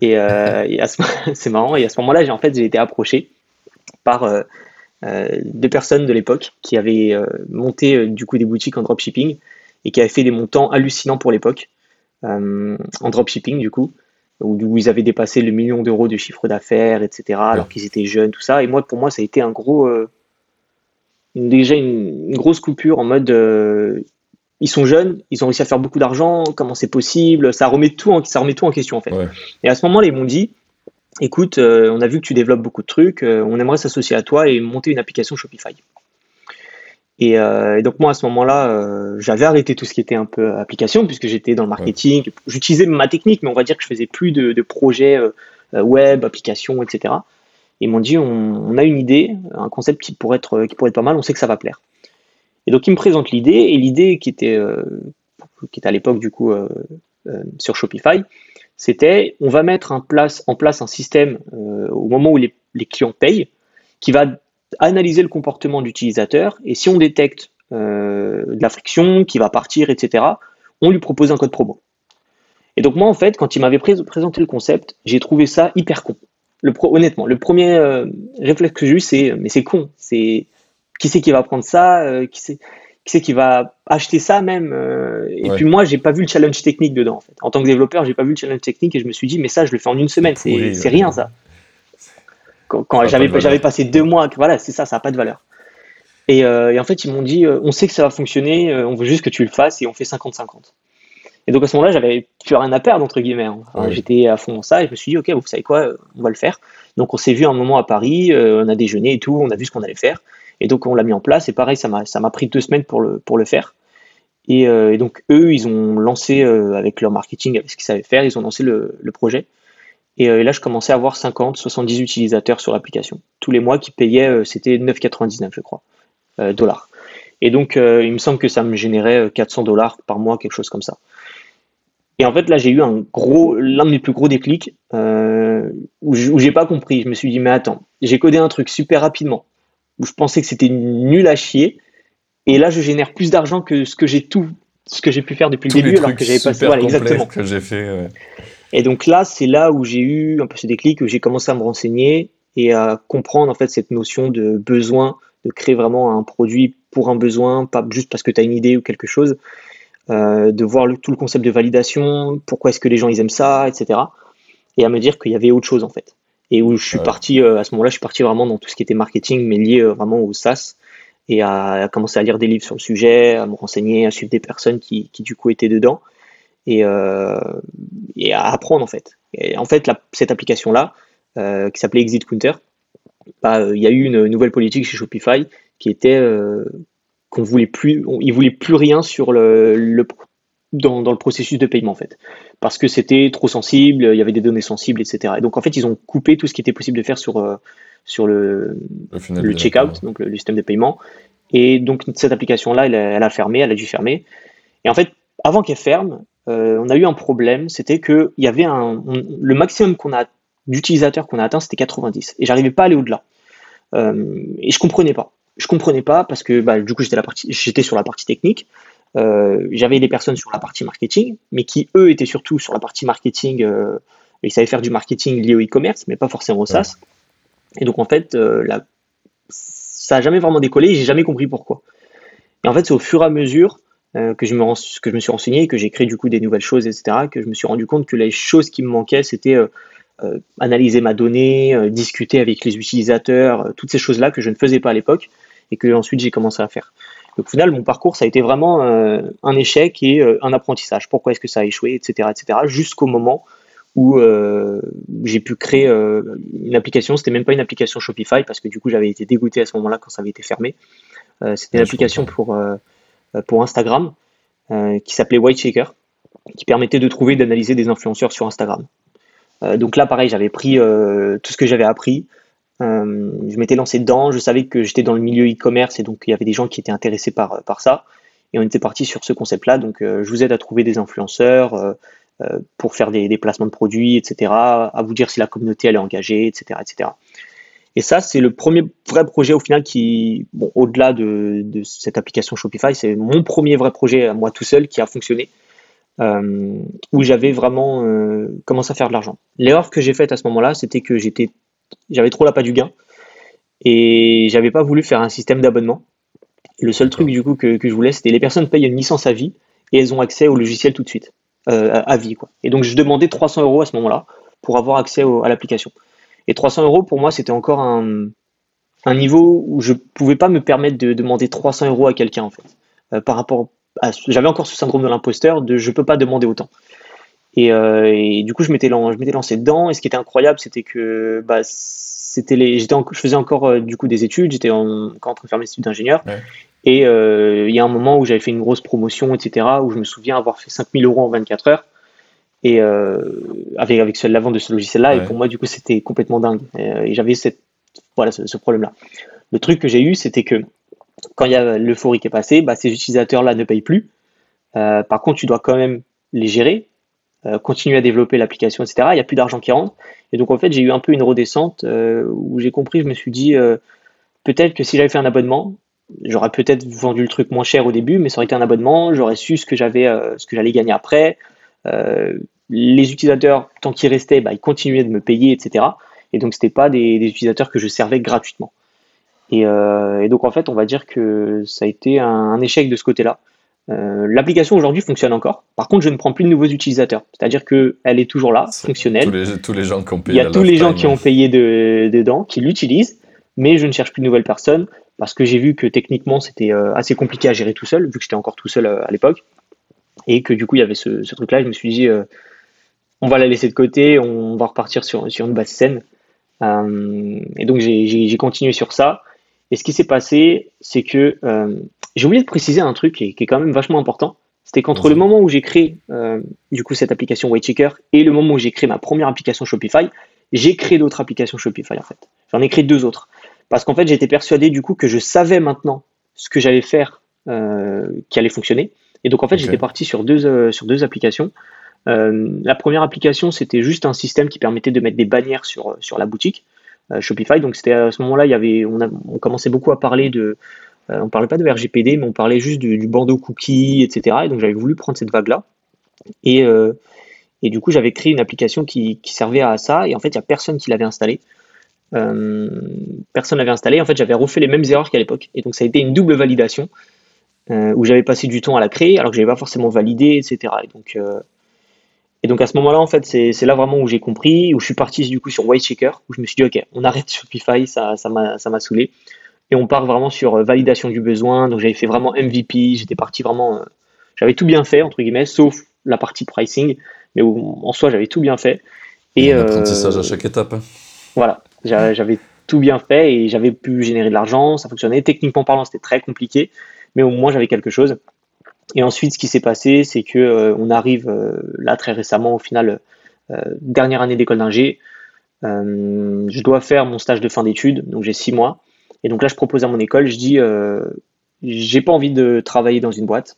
Et, euh, c'est marrant, et à ce moment-là, j'ai en fait j'ai été approché par euh, euh, deux personnes de l'époque qui avaient monté du coup des boutiques en dropshipping et qui avaient fait des montants hallucinants pour l'époque en dropshipping du coup où, ils avaient dépassé le million d'euros de chiffre d'affaires, etc., alors qu'ils étaient jeunes, tout ça. Et moi, pour moi, ça a été un gros, euh, déjà une, grosse coupure en mode, euh, ils sont jeunes, ils ont réussi à faire beaucoup d'argent, comment c'est possible Ça remet tout, en, ça remet tout en question en fait. Et à ce moment-là, ils m'ont dit, écoute, euh, on a vu que tu développes beaucoup de trucs, on aimerait s'associer à toi et monter une application Shopify. Euh, et, donc moi à ce moment-là, euh, j'avais arrêté tout ce qui était un peu application puisque j'étais dans le marketing. J'utilisais ma technique, mais on va dire que je faisais plus de, projets euh, web, applications, etc. ils m'ont dit on, a une idée, un concept qui pourrait être qui pourrait être pas mal. On sait que ça va plaire. Et donc ils me présentent l'idée et l'idée qui était qui était à l'époque du coup sur Shopify, c'était on va mettre en place, un système au moment où les clients payent qui va analyser le comportement d'utilisateur et si on détecte euh, de la friction qui va partir, etc., on lui propose un code promo. Et donc moi, en fait, quand il m'avait présenté le concept, j'ai trouvé ça hyper con. Le honnêtement, le premier euh, réflexe que j'ai eu, c'est mais c'est con. C'est qui c'est qui va prendre ça euh, Qui c'est qui c'est qui va acheter ça même Et puis moi, j'ai pas vu le challenge technique dedans. En, fait. en tant que développeur, j'ai pas vu le challenge technique et je me suis dit mais ça, je le fais en une semaine. C'est rien ça quand, j'avais passé deux mois, voilà, c'est ça, ça n'a pas de valeur. Euh, et, en fait, ils m'ont dit, euh, on sait que ça va fonctionner, euh, on veut juste que tu le fasses et on fait 50-50. Et donc à ce moment-là, j'avais plus rien à perdre, entre guillemets. Hein. J'étais à fond dans ça et je me suis dit, ok, vous savez quoi, on va le faire. Donc on s'est vu un moment à Paris, on a déjeuné et tout, on a vu ce qu'on allait faire. Et donc on l'a mis en place et pareil, ça m'a pris deux semaines pour le, pour le faire. Et, donc eux, ils ont lancé avec leur marketing, avec ce qu'ils savaient faire, ils ont lancé le, le projet. Euh, et, là, je commençais à avoir 50, 70 utilisateurs sur l'application. Tous les mois qui payaient, euh, c'était 9,99, je crois, euh, dollars. Et donc, il me semble que ça me générait 400 dollars par mois, quelque chose comme ça. Et en fait, là, j'ai eu un gros, l'un de mes plus gros déclics où j'ai pas compris. Je me suis dit, mais attends, j'ai codé un truc super rapidement où je pensais que c'était nul à chier. Et là, je génère plus d'argent que ce que j'ai tout, ce que j'ai pu faire depuis le début, alors que j'avais passé. Voilà, exactement. que j'ai fait. Et donc là, c'est là où j'ai eu un peu ce déclic, où j'ai commencé à me renseigner et à comprendre en fait cette notion de besoin, de créer vraiment un produit pour un besoin, pas juste parce que tu as une idée ou quelque chose. de voir tout le concept de validation, pourquoi est-ce que les gens ils aiment ça, etc. Et à me dire qu'il y avait autre chose en fait. Et où je suis parti, à ce moment-là, je suis parti vraiment dans tout ce qui était marketing, mais lié vraiment au SaaS et à, commencer à lire des livres sur le sujet, à me renseigner, à suivre des personnes qui, qui du coup étaient dedans et, euh, et à apprendre en fait. Et en fait, cette application-là, euh, qui s'appelait Exit Counter, bah, euh, il y a eu une nouvelle politique chez Shopify qui était qu'on voulait plus, ils voulaient plus rien sur le, le dans, dans, le processus de paiement en fait, parce que c'était trop sensible, il y avait des données sensibles, etc. Et donc en fait, ils ont coupé tout ce qui était possible de faire sur sur le, le, checkout, donc le, système de paiement. Et donc cette application-là, elle, elle, a fermé, elle a dû fermer. Et en fait, avant qu'elle ferme, euh, on a eu un problème, c'était que il y avait un, le maximum qu'on a d'utilisateurs qu'on a atteint, c'était 90, et j'arrivais pas à aller au-delà. Euh, et je comprenais pas. Je comprenais pas parce que bah, du coup j'étais la partie, j'étais sur la partie technique. Euh, j'avais des personnes sur la partie marketing, mais qui eux étaient surtout sur la partie marketing. ils savaient faire du marketing lié au e-commerce, mais pas forcément au SaaS. Et donc en fait, la, ça a jamais vraiment décollé. Et j'ai jamais compris pourquoi. Et en fait, c'est au fur et à mesure euh, que, je me, que je me suis renseigné, que j'ai créé du coup des nouvelles choses, etc., que je me suis rendu compte que les choses qui me manquaient, c'était euh, euh, analyser ma donnée, discuter avec les utilisateurs, toutes ces choses-là que je ne faisais pas à l'époque et que ensuite j'ai commencé à faire. Donc, au final, mon parcours, ça a été vraiment un échec et un apprentissage. Pourquoi est-ce que ça a échoué, etc., etc., jusqu'au moment où j'ai pu créer une application. C'était même pas une application Shopify parce que du coup, j'avais été dégoûté à ce moment-là quand ça avait été fermé. C'était une application pour pour Instagram euh, qui s'appelait White Shaker, qui permettait de trouver, d'analyser des influenceurs sur Instagram. Euh, donc là, pareil, j'avais pris tout ce que j'avais appris, je m'étais lancé dedans, je savais que j'étais dans le milieu e-commerce et donc il y avait des gens qui étaient intéressés par, par ça. Et on était parti sur ce concept-là. Donc je vous aide à trouver des influenceurs pour faire des, des, placements de produits, etc. À vous dire si la communauté elle est engagée, etc. etc. Et ça, c'est le premier vrai projet au final qui, au-delà de, cette application Shopify, c'est mon premier vrai projet à moi tout seul qui a fonctionné, euh, où j'avais vraiment euh, commencé à faire de l'argent. L'erreur que j'ai faite à ce moment-là, c'était que j'avais trop la pas du gain et j'avais pas voulu faire un système d'abonnement. Le seul truc du coup que, que je voulais, c'était les personnes payent une licence à vie et elles ont accès au logiciel tout de suite, euh, à vie quoi. Et donc je demandais 300 euros à ce moment-là pour avoir accès à l'application. Et 300 euros, pour moi, c'était encore un, un, niveau où je pouvais pas me permettre de demander 300 euros à quelqu'un, en fait. Euh, par rapport à. J'avais encore ce syndrome de l'imposteur de je peux pas demander autant. Et, euh, et du coup, je m'étais lancé dedans. Et ce qui était incroyable, c'était que bah, c'était les, j'étais je faisais encore euh, du coup des études. J'étais encore en train de faire mes études d'ingénieur. Et il y a un moment où j'avais fait une grosse promotion, etc., où je me souviens avoir fait 5000 euros en 24 heures et euh, avec avec la vente de ce logiciel-là. Et pour moi, du coup, c'était complètement dingue. Euh, et, j'avais cette voilà ce, problème-là. Le truc que j'ai eu, c'était que quand il y a l'euphorie qui est passée, bah, ces utilisateurs-là ne payent plus. Euh, par contre, tu dois quand même les gérer, continuer à développer l'application, etc. Il n'y a plus d'argent qui rentre. Et donc, en fait, j'ai eu un peu une redescente où j'ai compris, je me suis dit, peut-être que si j'avais fait un abonnement, j'aurais peut-être vendu le truc moins cher au début, mais ça aurait été un abonnement, j'aurais su ce que j'avais, ce que j'allais gagner après. Euh, les utilisateurs, tant qu'ils restaient, bah, ils continuaient de me payer, etc. Et donc, c'était pas des, utilisateurs que je servais gratuitement. Euh, et, donc, en fait, on va dire que ça a été un, échec de ce côté-là. Euh, l'application aujourd'hui fonctionne encore. Par contre, je ne prends plus de nouveaux utilisateurs. C'est-à-dire qu'elle est toujours là, fonctionnelle. Tous les, gens qui ont payé. Il y a tous les gens qui ont payé dedans, qui l'utilisent, mais je ne cherche plus de nouvelles personnes parce que j'ai vu que techniquement c'était assez compliqué à gérer tout seul, vu que j'étais encore tout seul à l'époque et que du coup il y avait ce, truc-là. Je me suis dit, euh, on va la laisser de côté, on va repartir sur, sur une base saine. Euh, et donc j'ai continué sur ça. Et ce qui s'est passé, c'est que euh, j'ai oublié de préciser un truc qui est, quand même vachement important. C'était qu'entre le moment où j'ai créé du coup cette application Whitechecker et le moment où j'ai créé ma première application Shopify, j'ai créé d'autres applications Shopify en fait. J'en ai créé deux autres. Parce qu'en fait, j'étais persuadé du coup que je savais maintenant ce que j'allais faire qui allait fonctionner. Et donc en fait, j'étais parti sur deux, euh, sur deux applications. Euh, la première application, c'était juste un système qui permettait de mettre des bannières sur, sur la boutique euh, Shopify. Donc c'était à ce moment-là, il y avait, on, a, on commençait beaucoup à parler de, on parlait pas de RGPD, mais on parlait juste du, bandeau cookie, etc. Et donc j'avais voulu prendre cette vague-là. Et, et du coup, j'avais créé une application qui, qui, servait à ça. Et en fait, il n'y a personne qui l'avait installé. Euh, personne l'avait installé. En fait, j'avais refait les mêmes erreurs qu'à l'époque. Et donc, ça a été une double validation. Où j'avais passé du temps à la créer alors que j'avais pas forcément validé, etc. Et donc, et donc à ce moment-là, en fait, c'est là vraiment où j'ai compris, où je suis parti du coup sur White où je me suis dit, ok, on arrête Shopify, ça m'a ça saoulé. Et on part vraiment sur validation du besoin. Donc j'avais fait vraiment MVP, j'étais parti vraiment, j'avais tout bien fait, entre guillemets, sauf la partie pricing, mais en soi, j'avais tout bien fait. Et, apprentissage à chaque étape. Hein. Voilà, j'avais tout bien fait et j'avais pu générer de l'argent, ça fonctionnait. Techniquement parlant, c'était très compliqué, mais au moins j'avais quelque chose. Et ensuite, ce qui s'est passé, c'est que euh, on arrive euh, là très récemment, au final, euh, dernière année d'école d'ingé. je dois faire mon stage de fin d'études, donc j'ai six mois. Et donc là, je propose à mon école, je dis, j'ai pas envie de travailler dans une boîte.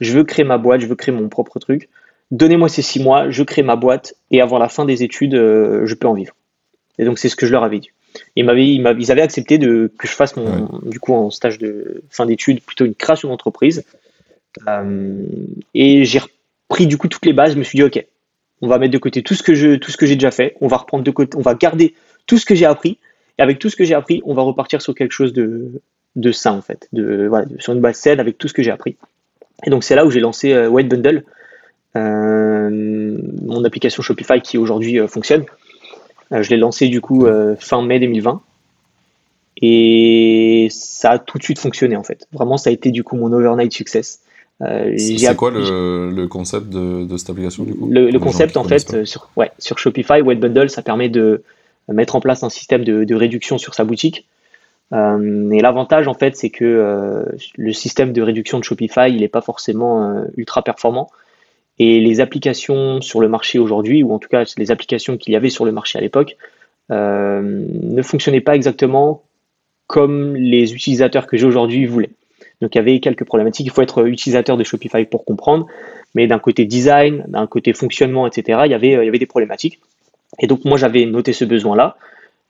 Je veux créer ma boîte, je veux créer mon propre truc. Donnez-moi ces six mois, je crée ma boîte et avant la fin des études, je peux en vivre. Et donc c'est ce que je leur avais dit. Ils, ils, avaient accepté de, que je fasse mon, du coup en stage de fin d'études plutôt une création d'entreprise. Euh, et j'ai repris du coup toutes les bases. Je me suis dit ok, on va mettre de côté tout ce que je, tout ce que j'ai déjà fait. On va reprendre de côté, on va garder tout ce que j'ai appris. Et avec tout ce que j'ai appris, on va repartir sur quelque chose de, de sain en fait, de, voilà, sur une base saine avec tout ce que j'ai appris. Et donc c'est là où j'ai lancé euh, White Bundle, euh, mon application Shopify qui aujourd'hui fonctionne. Euh, je l'ai lancé du coup euh, fin mai 2020. Et ça a tout de suite fonctionné en fait. Vraiment, ça a été du coup mon overnight success. Euh, c'est quoi le, concept de, cette application du coup? Le, concept en fait sur, ouais, sur Shopify, White Bundle, ça permet de mettre en place un système de, réduction sur sa boutique. et l'avantage en fait, c'est que le système de réduction de Shopify, il n'est pas forcément ultra performant. Et les applications sur le marché aujourd'hui, ou en tout cas les applications qu'il y avait sur le marché à l'époque, euh, ne fonctionnaient pas exactement comme les utilisateurs que j'ai aujourd'hui voulaient. Donc il y avait quelques problématiques. Il faut être utilisateur de Shopify pour comprendre, mais d'un côté design, d'un côté fonctionnement, etc., il y avait, il y avait des problématiques. Et donc moi j'avais noté ce besoin-là,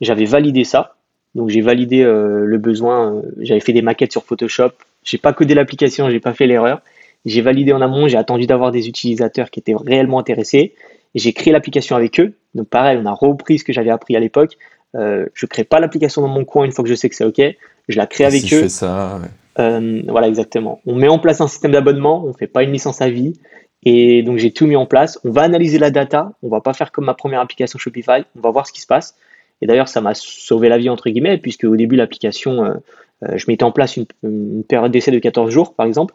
j'avais validé ça. Donc j'ai validé euh, le besoin, euh, j'avais fait des maquettes sur Photoshop, j'ai pas codé l'application, j'ai pas fait l'erreur. J'ai validé en amont, j'ai attendu d'avoir des utilisateurs qui étaient réellement intéressés. J'ai créé l'application avec eux. Donc pareil, on a repris ce que j'avais appris à l'époque. Euh, je crée pas l'application dans mon coin une fois que je sais que c'est OK. Je la crée avec eux. Je fais ça. Euh, voilà, exactement. On met en place un système d'abonnement, on fait pas une licence à vie. Et donc j'ai tout mis en place. On va analyser la data. On va pas faire comme ma première application Shopify. On va voir ce qui se passe. Et d'ailleurs, ça m'a sauvé la vie entre guillemets, puisque au début l'application, euh, je mettais en place une, une période d'essai de 14 jours, par exemple.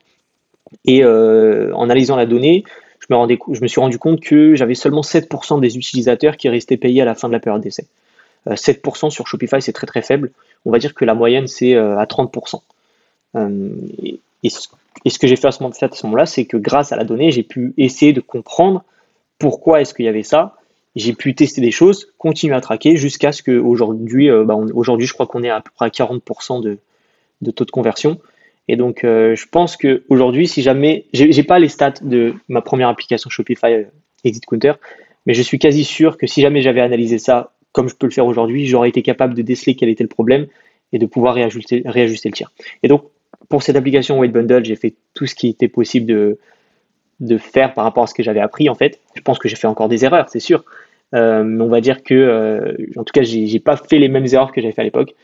Et euh, en analysant la donnée, je me, suis rendu compte que j'avais seulement 7% des utilisateurs qui restaient payés à la fin de la période d'essai. 7% euh, sur Shopify, c'est très très faible. On va dire que la moyenne, c'est euh, à 30%. Et, ce que j'ai fait à ce moment-là, c'est que grâce à la donnée, j'ai pu essayer de comprendre pourquoi est-ce qu'il y avait ça. J'ai pu tester des choses, continuer à traquer jusqu'à ce qu'aujourd'hui, bah je crois qu'on est à peu près à 40% de, de, taux de conversion. Et donc, euh, je pense qu'aujourd'hui, si jamais, j'ai pas les stats de ma première application Shopify euh, Exit Counter, mais je suis quasi sûr que si jamais j'avais analysé ça comme je peux le faire aujourd'hui, j'aurais été capable de déceler quel était le problème et de pouvoir réajuster, réajuster le tir. Et donc, pour cette application White Bundle, j'ai fait tout ce qui était possible de, de faire par rapport à ce que j'avais appris en fait. Je pense que j'ai fait encore des erreurs, c'est sûr. Euh, mais on va dire que, en tout cas, j'ai pas fait les mêmes erreurs que j'avais fait à l'époque.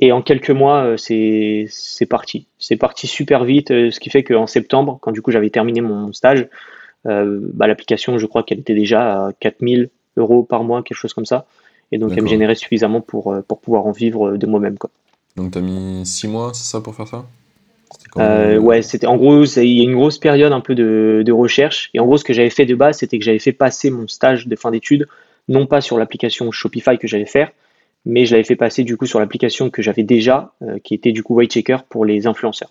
Et en quelques mois, euh, c'est parti. C'est parti super vite, euh, ce qui fait qu'en septembre, quand du coup j'avais terminé mon stage, euh, bah, l'application, je crois qu'elle était déjà à 4000 euros par mois, quelque chose comme ça. Et donc elle me générait suffisamment pour, pour pouvoir en vivre de moi-même. Donc tu as mis 6 mois, c'est ça, pour faire ça? Ouais, c'était en gros, il y a une grosse période un peu de, de recherche. Et en gros, ce que j'avais fait de base, c'était que j'avais fait passer mon stage de fin d'études, non pas sur l'application Shopify que j'allais faire, mais je l'avais fait passer du coup sur l'application que j'avais déjà, euh, qui était du coup White pour les influenceurs.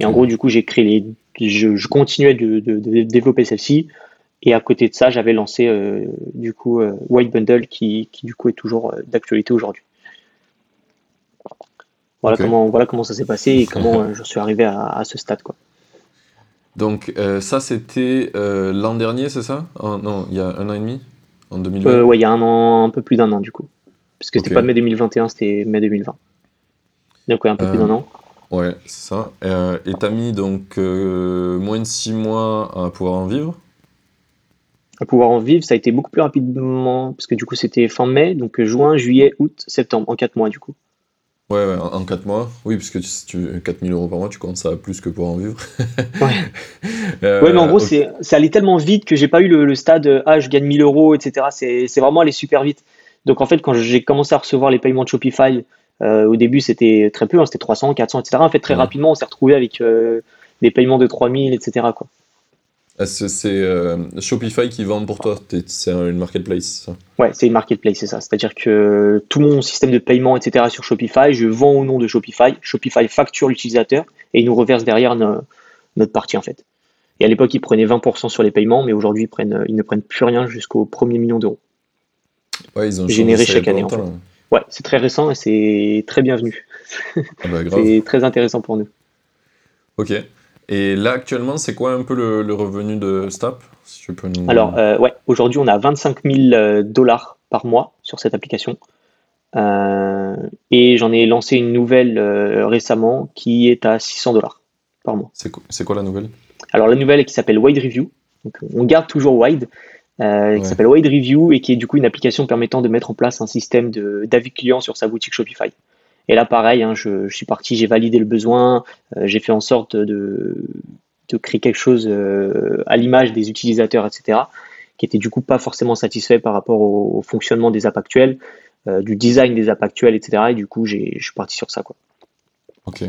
Et en gros, du coup, j'ai créé les, je, continuais de, développer celle-ci, et à côté de ça, j'avais lancé euh, du coup euh, White Bundle, qui, qui, du coup est toujours d'actualité aujourd'hui. Voilà comment voilà comment ça s'est passé et comment je suis arrivé à, ce stade quoi. Donc ça c'était l'an dernier, c'est ça? Non, il y a un an et demi, en 2020. ouais, il y a un an, un peu plus d'un an du coup. Parce que c'était pas mai 2021, c'était mai 2020. Donc, ouais, un peu plus d'un euh, an. Ouais, c'est ça. Euh, et t'as mis donc euh, moins de 6 mois à pouvoir en vivre? À pouvoir en vivre, ça a été beaucoup plus rapidement, parce que du coup c'était fin mai, donc juin, juillet, août, septembre, en 4 mois du coup. Ouais, ouais, en 4 mois, oui, puisque si tu 4000 euros par mois, tu comptes ça plus que pour en vivre. ouais. Euh, ouais, mais en gros, c'est allé tellement vite que j'ai pas eu le, stade ah, je gagne 1000 euros, etc. C'est vraiment allé super vite. Donc en fait, quand j'ai commencé à recevoir les paiements de Shopify, euh, au début c'était très peu, hein, c'était 300, 400, etc. En fait, très rapidement, on s'est retrouvé avec euh, des paiements de 3000, etc. Quoi. Ah, c'est euh, Shopify qui vend pour toi, c'est une marketplace. Ça. Ouais, c'est une marketplace, c'est ça. C'est-à-dire que tout mon système de paiement, etc. sur Shopify, je vends au nom de Shopify. Shopify facture l'utilisateur et il nous reverse derrière notre partie en fait. Et à l'époque, ils prenaient 20% sur les paiements, mais aujourd'hui, ils, ils ne prennent plus rien jusqu'au premier million d'euros. Ouais, ils ont généré chaque année en fait. Ouais, c'est très récent et c'est très bienvenu. Ah bah, c'est très intéressant pour nous. Ok. Et là, actuellement, c'est quoi un peu le, revenu de Stap si tu peux nous... Alors, euh, ouais, aujourd'hui, on a 25 000 euh, dollars par mois sur cette application. Euh, et j'en ai lancé une nouvelle récemment qui est à 600 dollars par mois. C'est quoi, quoi, la nouvelle? Alors, la nouvelle qui s'appelle Wide Review. Donc, on garde toujours Wide, qui s'appelle Wide Review et qui est du coup une application permettant de mettre en place un système d'avis client sur sa boutique Shopify. Et là, pareil, hein, je, suis parti, j'ai validé le besoin, euh, j'ai fait en sorte de, créer quelque chose euh, à l'image des utilisateurs, etc., qui était du coup pas forcément satisfait par rapport au, fonctionnement des apps actuelles, euh, du design des apps actuelles, etc. Et du coup, je suis parti sur ça. Quoi. Ok.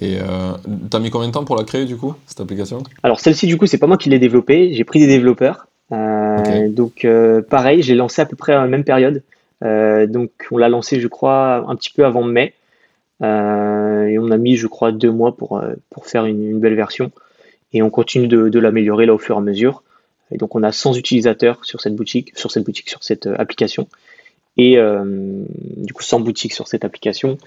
Et tu as mis combien de temps pour la créer du coup, cette application? Alors celle-ci du coup, c'est pas moi qui l'ai développée, j'ai pris des développeurs. Donc pareil, j'ai lancé à peu près à la même période. Euh, donc on l'a lancé, je crois, un petit peu avant mai. Euh, et on a mis, je crois, deux mois pour, euh, pour faire une, belle version. Et on continue de, l'améliorer là au fur et à mesure. Et donc on a 100 utilisateurs sur cette boutique, sur cette boutique, sur cette application. Et du coup 100 boutiques sur cette application.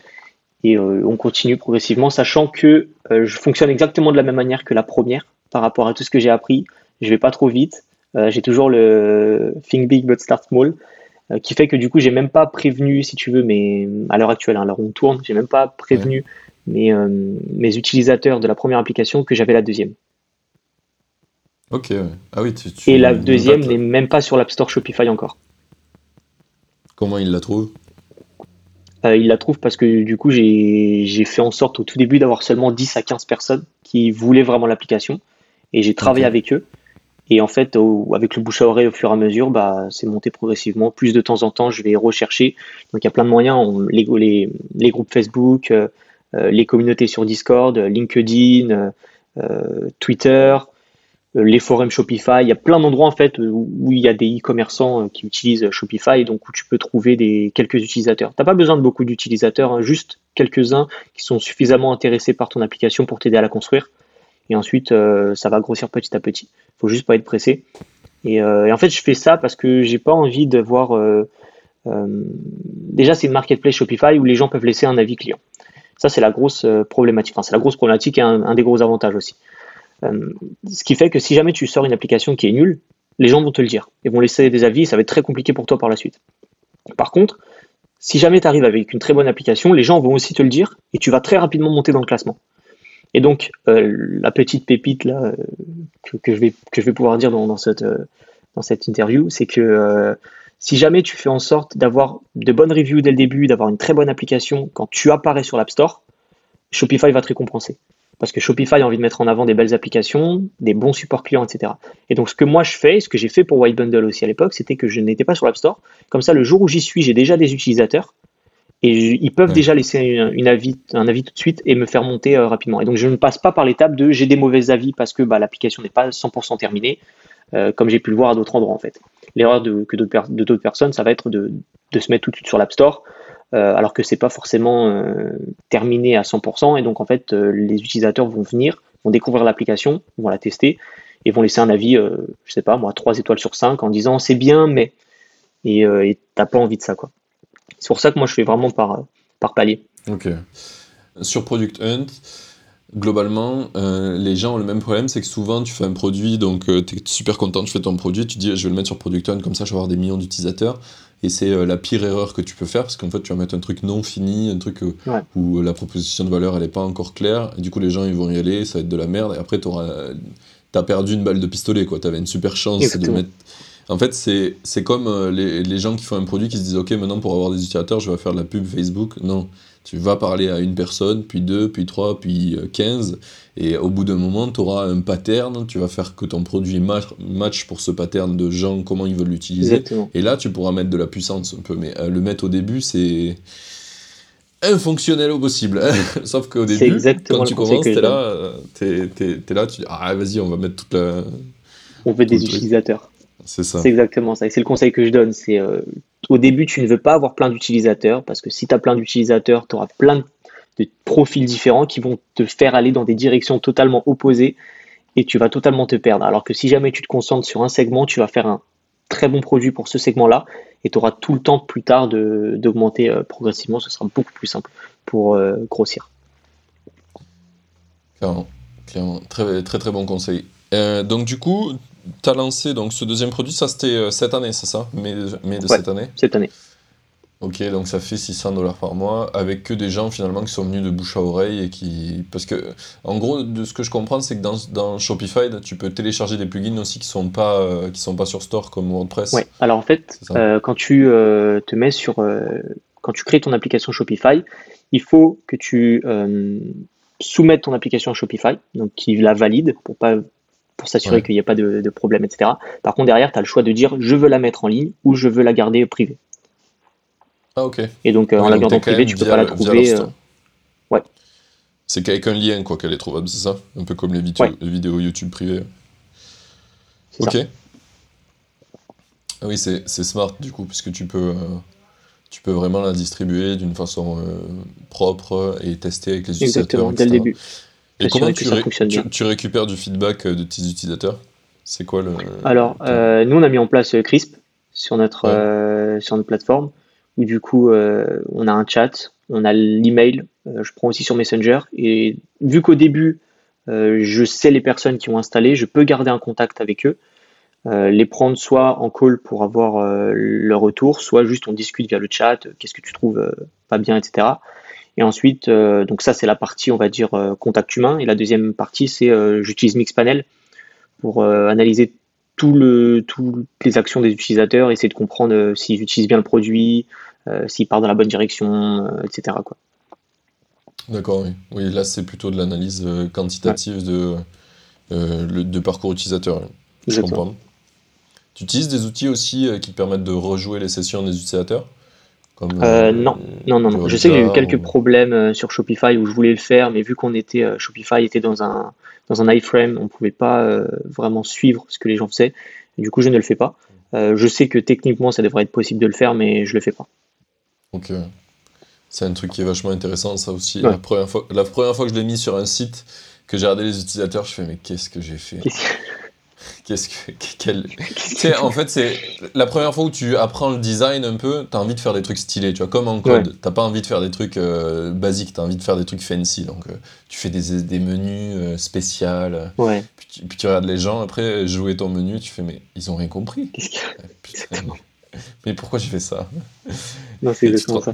Et on continue progressivement, sachant que je fonctionne exactement de la même manière que la première par rapport à tout ce que j'ai appris. Je vais pas trop vite. J'ai toujours le think big but start small. Euh, qui fait que du coup j'ai même pas prévenu si tu veux mais à l'heure actuelle hein, alors on tourne j'ai même pas prévenu mes, euh, mes utilisateurs de la première application que j'avais la deuxième. Ok ah oui et la deuxième n'est même pas sur l'App Store Shopify encore. Comment il la trouve? Euh, il la trouve parce que du coup j'ai fait en sorte au tout début d'avoir seulement 10 à 15 personnes qui voulaient vraiment l'application et j'ai travaillé avec eux et en fait, avec le bouche à oreille au fur et à mesure, bah, c'est monté progressivement. Plus de temps en temps, je vais rechercher. Donc il y a plein de moyens, les, groupes Facebook, euh, euh, les communautés sur Discord, LinkedIn, euh, Twitter, les forums Shopify. Il y a plein d'endroits en fait où il y a des e-commerçants qui utilisent Shopify, donc où tu peux trouver quelques utilisateurs. T'as pas besoin de beaucoup d'utilisateurs, hein, juste quelques-uns qui sont suffisamment intéressés par ton application pour t'aider à la construire et ensuite euh, ça va grossir petit à petit. Il faut juste pas être pressé. Euh, et, en fait, je fais ça parce que j'ai pas envie de voir. Euh, déjà, c'est une marketplace Shopify où les gens peuvent laisser un avis client. Ça, c'est la grosse problématique. Enfin, c'est la grosse problématique et un, des gros avantages aussi. ce qui fait que si jamais tu sors une application qui est nulle, les gens vont te le dire et vont laisser des avis. ça va être très compliqué pour toi par la suite. Par contre, si jamais tu arrives avec une très bonne application, les gens vont aussi te le dire et tu vas très rapidement monter dans le classement. Et donc, euh, la petite pépite là, euh, que, je vais, pouvoir dire dans, cette, euh, cette interview, c'est que si jamais tu fais en sorte d'avoir de bonnes reviews dès le début, d'avoir une très bonne application quand tu apparais sur l'App Store, Shopify va te récompenser. Parce que Shopify a envie de mettre en avant des belles applications, des bons supports clients, etc. Et donc, ce que moi je fais, ce que j'ai fait pour White Bundle aussi à l'époque, c'était que je n'étais pas sur l'App Store. Comme ça, le jour où j'y suis, j'ai déjà des utilisateurs et ils peuvent déjà laisser une, avis, un avis tout de suite et me faire monter euh, rapidement. Et donc je ne passe pas par l'étape de j'ai des mauvais avis parce que bah, l'application n'est pas 100% terminée, euh, comme j'ai pu le voir à d'autres endroits en fait. L'erreur de, que d'autres, de personnes, ça va être de, de, se mettre tout de suite sur l'App Store, euh, alors que c'est pas forcément terminé à 100%. Et donc en fait, les utilisateurs vont venir, vont découvrir l'application, vont la tester et vont laisser un avis, je sais pas moi, 3 étoiles sur 5 en disant c'est bien, mais et t'as pas envie de ça quoi. C'est pour ça que moi je fais vraiment par, par palier. Ok. Sur Product Hunt, globalement, euh, les gens ont le même problème, c'est que souvent tu fais un produit, donc euh, tu es super content, tu fais ton produit, tu dis je vais le mettre sur Product Hunt, comme ça je vais avoir des millions d'utilisateurs. Et c'est euh, la pire erreur que tu peux faire, parce qu'en fait tu vas mettre un truc non fini, un truc où la proposition de valeur elle n'est pas encore claire, et du coup les gens ils vont y aller, ça va être de la merde, et après tu as perdu une balle de pistolet, quoi. Tu avais une super chance de mettre en fait, c'est comme euh, les, les, gens qui font un produit qui se disent Ok, maintenant pour avoir des utilisateurs, je vais faire de la pub Facebook. Non, Tu vas parler à une personne, puis deux, puis trois, puis euh, quinze, et au bout d'un moment, tu auras un pattern, tu vas faire que ton produit match pour ce pattern de gens, comment ils veulent l'utiliser. Et là, tu pourras mettre de la puissance un peu, mais euh, le mettre au début, c'est infonctionnel au possible. Sauf qu'au début, quand tu commences, t'es là, euh, es, là, tu dis, ah vas-y, on va mettre toute la... On veut des utilisateurs. C'est ça. C'est exactement ça. Et c'est le conseil que je donne. C'est au début, tu ne veux pas avoir plein d'utilisateurs parce que si tu as plein d'utilisateurs, tu auras plein de profils différents qui vont te faire aller dans des directions totalement opposées et tu vas totalement te perdre. Alors que si jamais tu te concentres sur un segment, tu vas faire un très bon produit pour ce segment-là et tu auras tout le temps plus tard d'augmenter euh, progressivement. Ce sera beaucoup plus simple pour euh, grossir. Clairement, clairement. Très, très très bon conseil. Euh, donc du coup, tu as lancé donc, ce deuxième produit, ça c'était euh, cette année, c'est ça? Mais de cette année? Cette année. Ok, donc ça fait 600 dollars par mois, avec que des gens finalement qui sont venus de bouche à oreille et qui. Parce que, en gros, de ce que je comprends, c'est que dans, dans, Shopify, tu peux télécharger des plugins aussi qui sont pas, euh, qui sont pas sur Store comme WordPress. Oui, alors en fait, euh, quand tu te mets sur. quand tu crées ton application Shopify, il faut que tu soumettes ton application à Shopify, donc qui la valide pour pas pour s'assurer qu'il n'y a pas de, problème, etc. Par contre, derrière, tu as le choix de dire je veux la mettre en ligne ou je veux la garder privée. Ah, ok. Et donc, euh, en la gardant privée, tu peux pas la trouver. Euh, ouais. C'est qu'avec un lien, quoi, qu'elle est trouvable, c'est ça? Un peu comme les, vidéos, YouTube privées. Ok. Ah oui, c'est smart du coup, puisque tu peux, euh, tu peux vraiment la distribuer d'une façon propre et tester avec les utilisateurs. Exactement, dès le début. Et comment tu, tu, récupères du feedback euh, de tes utilisateurs? C'est quoi le. Alors, euh, nous, on a mis en place euh, Crisp sur notre, sur notre plateforme, où du coup, on a un chat, on a l'email, je prends aussi sur Messenger, et vu qu'au début, je sais les personnes qui ont installé, je peux garder un contact avec eux, les prendre soit en call pour avoir leur retour, soit juste on discute via le chat, qu'est-ce que tu trouves pas bien, etc. Et ensuite, euh, donc ça c'est la partie, on va dire, euh, contact humain. Et la deuxième partie, c'est euh, j'utilise Mixpanel pour analyser tout le, toutes les actions des utilisateurs, essayer de comprendre s'ils utilisent bien le produit, s'ils partent dans la bonne direction, etc. D'accord, oui. oui. Là, c'est plutôt de l'analyse quantitative de, le, de parcours utilisateur. Je comprends. Tu utilises des outils aussi qui te permettent de rejouer les sessions des utilisateurs? Euh, euh, non, non, non, Je sais qu'il y a eu quelques problèmes euh, sur Shopify où je voulais le faire, mais vu qu'on était Shopify était dans un dans un iframe, on pouvait pas vraiment suivre ce que les gens faisaient. du coup, je ne le fais pas. je sais que techniquement, ça devrait être possible de le faire, mais je le fais pas. Ok. C'est un truc qui est vachement intéressant, ça aussi. La, première fois, la première fois que je l'ai mis sur un site, que j'ai regardé les utilisateurs, je fais mais qu'est-ce que j'ai fait? Qu'est-ce que. Quel... en fait, c'est la première fois où tu apprends le design un peu, tu as envie de faire des trucs stylés, tu vois, comme en code. T'as pas envie de faire des trucs euh, basiques, tu as envie de faire des trucs fancy. Donc, euh, tu fais des, des menus euh, spéciaux. Ouais. Puis tu, regardes les gens, après, jouer ton menu, tu fais, mais ils ont rien compris. mais pourquoi j'ai fait ça? Non, c'est exactement ça.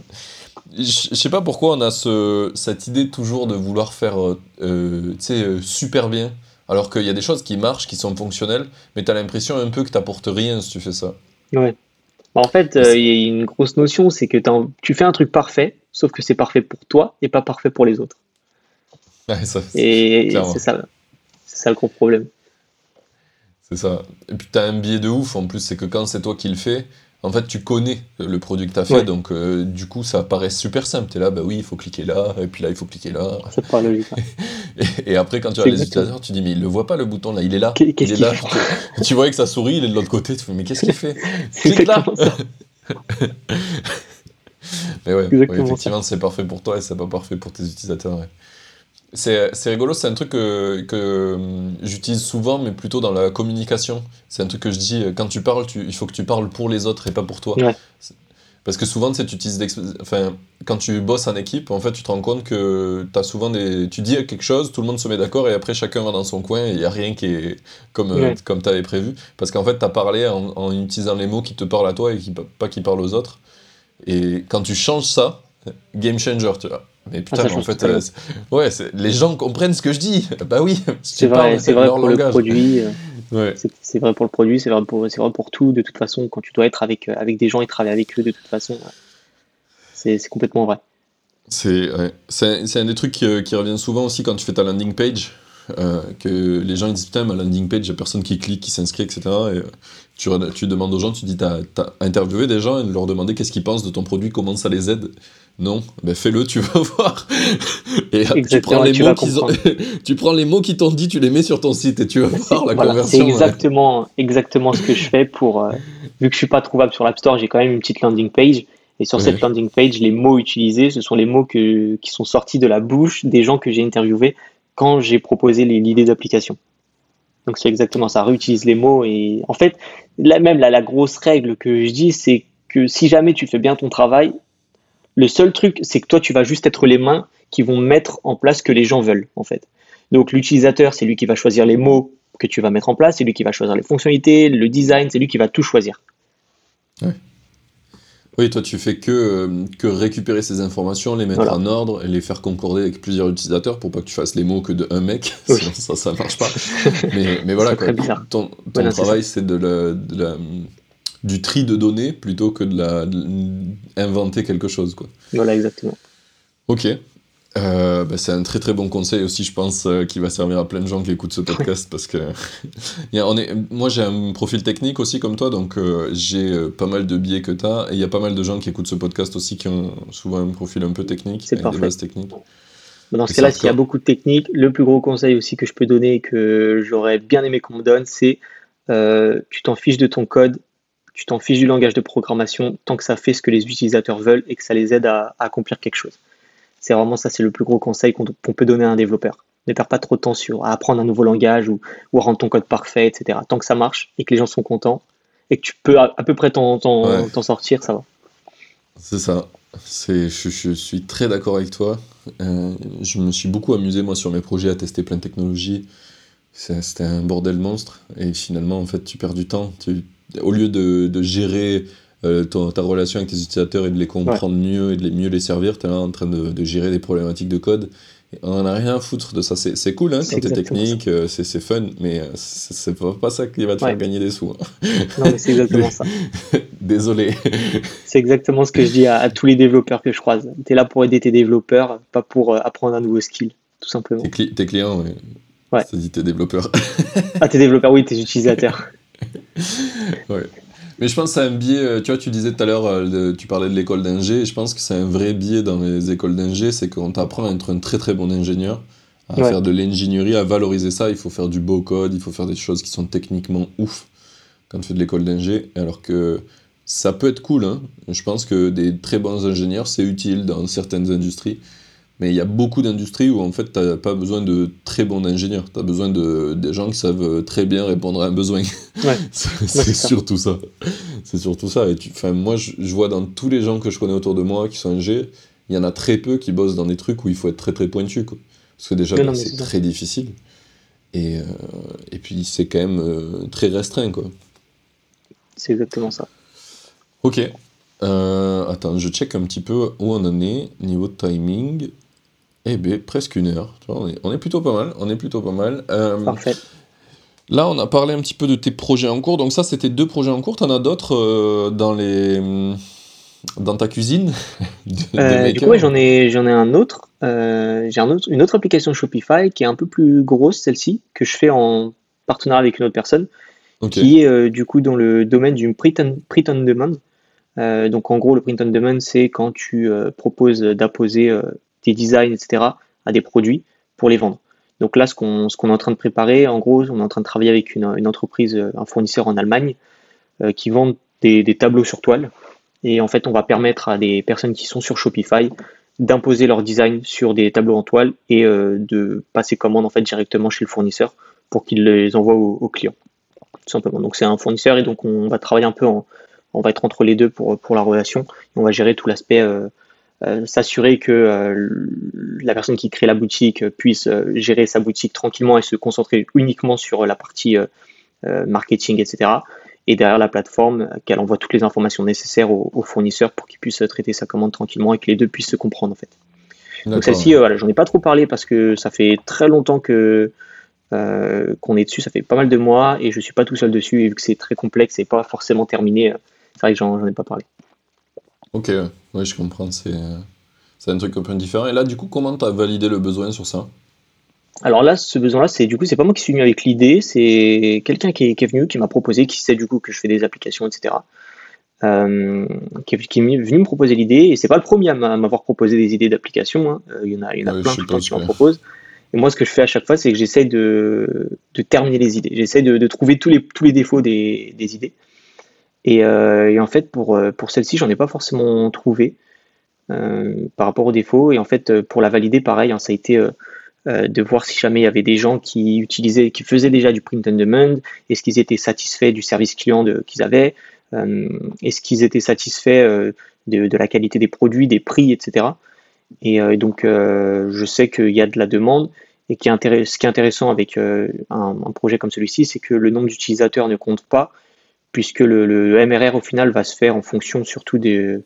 Je sais pas pourquoi on a ce, cette idée toujours de vouloir faire super bien. Alors qu'il y a des choses qui marchent, qui sont fonctionnelles, mais tu as l'impression un peu que tu n'apportes rien si tu fais ça. Ouais. Bah, en fait, euh, il y a une grosse notion, c'est que tu fais un truc parfait, sauf que c'est parfait pour toi et pas parfait pour les autres. Ouais, ça, et c'est ça, ça le gros problème. C'est ça. Et puis tu as un biais de ouf en plus, c'est que quand c'est toi qui le fais, en fait, tu connais le produit que tu as fait, donc euh, du coup, ça paraît super simple. Tu es là, bah oui, il faut cliquer là, et puis là, il faut cliquer là. C'est pas logique. et, après, quand tu as les utilisateurs, tu dis, mais il le voit pas le bouton là, il est là. il est là. tu vois que sa souris, il est de l'autre côté, tu fais, mais qu'est-ce qu'il fait Clique là Mais ouais, effectivement, c'est parfait pour toi et c'est pas parfait pour tes utilisateurs. C'est rigolo, c'est un truc que, que hum, j'utilise souvent, mais plutôt dans la communication. C'est un truc que je dis, quand tu parles, tu, il faut que tu parles pour les autres et pas pour toi. Parce que souvent, tu utilises enfin, quand tu bosses en équipe, en fait, tu te rends compte que as souvent des... tu dis quelque chose, tout le monde se met d'accord, et après, chacun va dans son coin, et il n'y a rien qui est comme, euh, comme tu avais prévu. Parce qu'en fait, tu as parlé en, en, utilisant les mots qui te parlent à toi et qui, pas qui parlent aux autres. Et quand tu changes ça, game changer, tu vois. Mais putain, ah, en fait, euh, ouais, les gens comprennent ce que je dis. Bah oui, c'est vrai, c'est vrai pour le produit. Euh, c'est vrai pour le produit, c'est vrai pour, tout. De toute façon, quand tu dois être avec, euh, avec des gens et travailler avec eux, de toute façon, c'est complètement vrai. C'est un, des trucs qui, qui revient souvent aussi quand tu fais ta landing page. Euh, que les gens ils disent putain ma landing page, il n'y a personne qui clique, qui s'inscrit, etc. Et tu, tu, demandes aux gens, tu dis t'as as interviewé des gens et leur demander qu'est-ce qu'ils pensent de ton produit, comment ça les aide. Non, ben fais-le, tu vas voir. Et tu prends, les mots ont... tu prends les mots qui t'ont dit, tu les mets sur ton site et tu vas voir la conversion. C'est exactement, exactement ce que je fais pour. Euh, vu que je suis pas trouvable sur l'App Store, j'ai quand même une petite landing page. Et sur cette landing page, les mots utilisés, ce sont les mots que, qui sont sortis de la bouche des gens que j'ai interviewés quand j'ai proposé l'idée d'application. Donc c'est exactement ça, réutilise les mots et en fait, là même la grosse règle que je dis, c'est que si jamais tu fais bien ton travail, le seul truc, c'est que toi, tu vas juste être les mains qui vont mettre en place ce que les gens veulent, en fait. Donc l'utilisateur, c'est lui qui va choisir les mots que tu vas mettre en place, c'est lui qui va choisir les fonctionnalités, le design, c'est lui qui va tout choisir. Oui, toi, tu fais que, euh, que récupérer ces informations, les mettre en ordre et les faire concorder avec plusieurs utilisateurs pour pas que tu fasses les mots que de un mec, sinon ça, ça marche pas. mais, mais voilà, quoi. ton, ton travail, c'est de, de, du tri de données plutôt que de, la, inventer quelque chose. Quoi. Voilà, exactement. Ok. Euh, bah, c'est un très très bon conseil aussi, je pense, euh, qui va servir à plein de gens qui écoutent ce podcast parce que on est, moi j'ai un profil technique aussi comme toi, donc euh, j'ai pas mal de biais que tu as et il y a pas mal de gens qui écoutent ce podcast aussi qui ont souvent un profil un peu technique, avec des bases techniques. Dans ce cas-là, s'il y a beaucoup de techniques, le plus gros conseil aussi que je peux donner et que j'aurais bien aimé qu'on me donne, c'est tu t'en fiches de ton code tu t'en fiches du langage de programmation tant que ça fait ce que les utilisateurs veulent et que ça les aide à, accomplir quelque chose. C'est vraiment ça, c'est le plus gros conseil qu'on peut donner à un développeur. Ne perds pas trop de temps sur à apprendre un nouveau langage ou, ou à rendre ton code parfait, etc. Tant que ça marche et que les gens sont contents et que tu peux à, peu près t'en sortir, ça va. C'est ça. Je, je, suis très d'accord avec toi. Euh, je me suis beaucoup amusé, moi, sur mes projets à tester plein de technologies. C'était un bordel monstre. Et finalement, en fait, tu perds du temps. Tu, au lieu de, de gérer euh, ta relation avec tes utilisateurs et de les comprendre mieux et de les, mieux les servir, tu es là en train de, de, gérer des problématiques de code. Et on n'en a rien à foutre de ça. C'est cool hein, quand technique, euh, c'est fun, mais euh, c'est pas, pas ça qui va te faire gagner des sous. Hein. Non, mais c'est exactement ça. Désolé. C'est exactement ce que je dis à, tous les développeurs que je croise. Tu es là pour aider tes développeurs, pas pour apprendre un nouveau skill, tout simplement. Tes, clients, oui. Ouais. Ça dit tes développeurs. ah, tes développeurs, oui, tes utilisateurs. ouais. Mais je pense que c'est un biais, euh, tu vois, tu disais tout à l'heure, euh, tu parlais de l'école d'ingé, et je pense que c'est un vrai biais dans les écoles d'ingé, c'est qu'on t'apprend à être un très très bon ingénieur, à faire de l'ingénierie, à valoriser ça, il faut faire du beau code, il faut faire des choses qui sont techniquement ouf quand tu fais de l'école d'ingé, alors que ça peut être cool, hein. je pense que des très bons ingénieurs, c'est utile dans certaines industries, mais il y a beaucoup d'industries où en fait, tu n'as pas besoin de très bons ingénieurs. Tu as besoin de, des gens qui savent très bien répondre à un besoin. Ouais. c'est surtout ça. C'est surtout ça. Et tu, moi, je, vois dans tous les gens que je connais autour de moi qui sont ingé, il y en a très peu qui bossent dans des trucs où il faut être très très pointu. Quoi. Parce que déjà, bah, c'est très difficile. Et, euh, et puis, c'est quand même euh, très restreint. quoi. C'est exactement ça. Ok. Euh, attends, je check un petit peu où on en est niveau timing. Eh bien, presque une heure. On est, on est, plutôt pas mal. On est plutôt pas mal. Euh, Parfait. Là, on a parlé un petit peu de tes projets en cours. Donc ça, c'était deux projets en cours. T'en as d'autres euh, dans les dans ta cuisine euh, Du coup, j'en ai j'en ai un autre. J'ai un autre, une autre application Shopify qui est un peu plus grosse, celle-ci, que je fais en partenariat avec une autre personne, qui est du coup dans le domaine du print on, print on demand. donc en gros, le print on demand, c'est quand tu proposes d'apposer des designs, etc., à des produits pour les vendre. Donc là, ce qu'on est en train de préparer, en gros, on est en train de travailler avec une, entreprise, un fournisseur en Allemagne, euh, qui vend des, tableaux sur toile. Et en fait, on va permettre à des personnes qui sont sur Shopify d'imposer leur design sur des tableaux en toile et euh, de passer commande en fait directement chez le fournisseur pour qu'il les envoie aux, clients. Tout simplement. Donc c'est un fournisseur et donc on va travailler un peu on va être entre les deux pour, la relation. on va gérer tout l'aspect euh, euh, s'assurer que euh, la personne qui crée la boutique puisse euh, gérer sa boutique tranquillement et se concentrer uniquement sur la partie marketing, etc. Et derrière la plateforme, qu'elle envoie toutes les informations nécessaires aux, fournisseurs pour qu'ils puissent traiter sa commande tranquillement et que les deux puissent se comprendre en fait. Donc celle-ci, voilà, j'en ai pas trop parlé parce que ça fait très longtemps que qu'on est dessus, ça fait pas mal de mois et je suis pas tout seul dessus et vu que c'est très complexe et pas forcément terminé, c'est vrai que j'en ai pas parlé. Ok, ouais, je comprends. C'est C'est un truc un peu différent. Et là, du coup, comment tu as validé le besoin sur ça? Alors là, ce besoin-là, c'est du coup, c'est pas moi qui suis venu avec l'idée, c'est quelqu'un qui, est venu, qui m'a proposé, qui sait du coup que je fais des applications, etc. Euh, qui, est, venu me proposer l'idée, et c'est pas le premier à m'avoir proposé des idées d'applications. Hein. Euh, il y en a, il y en a plein, qui m'en proposent. Et moi, ce que je fais à chaque fois, c'est que j'essaie de, terminer les idées. J'essaie de, trouver tous les, tous les défauts des, idées. Euh, et, en fait, pour, pour celle-ci, j'en ai pas forcément trouvé par rapport aux défauts. Et en fait, pour la valider, pareil, hein, ça a été euh, de voir si jamais il y avait des gens qui utilisaient, qui faisaient déjà du print on demand, est-ce qu'ils étaient satisfaits du service client qu'ils avaient, euh, est-ce qu'ils étaient satisfaits euh, de, la qualité des produits, des prix, etc. Et donc, je sais qu'il y a de la demande. Et qui est ce qui est intéressant avec un, projet comme celui-ci, c'est que le nombre d'utilisateurs ne compte pas, puisque le, MRR au final va se faire en fonction surtout des,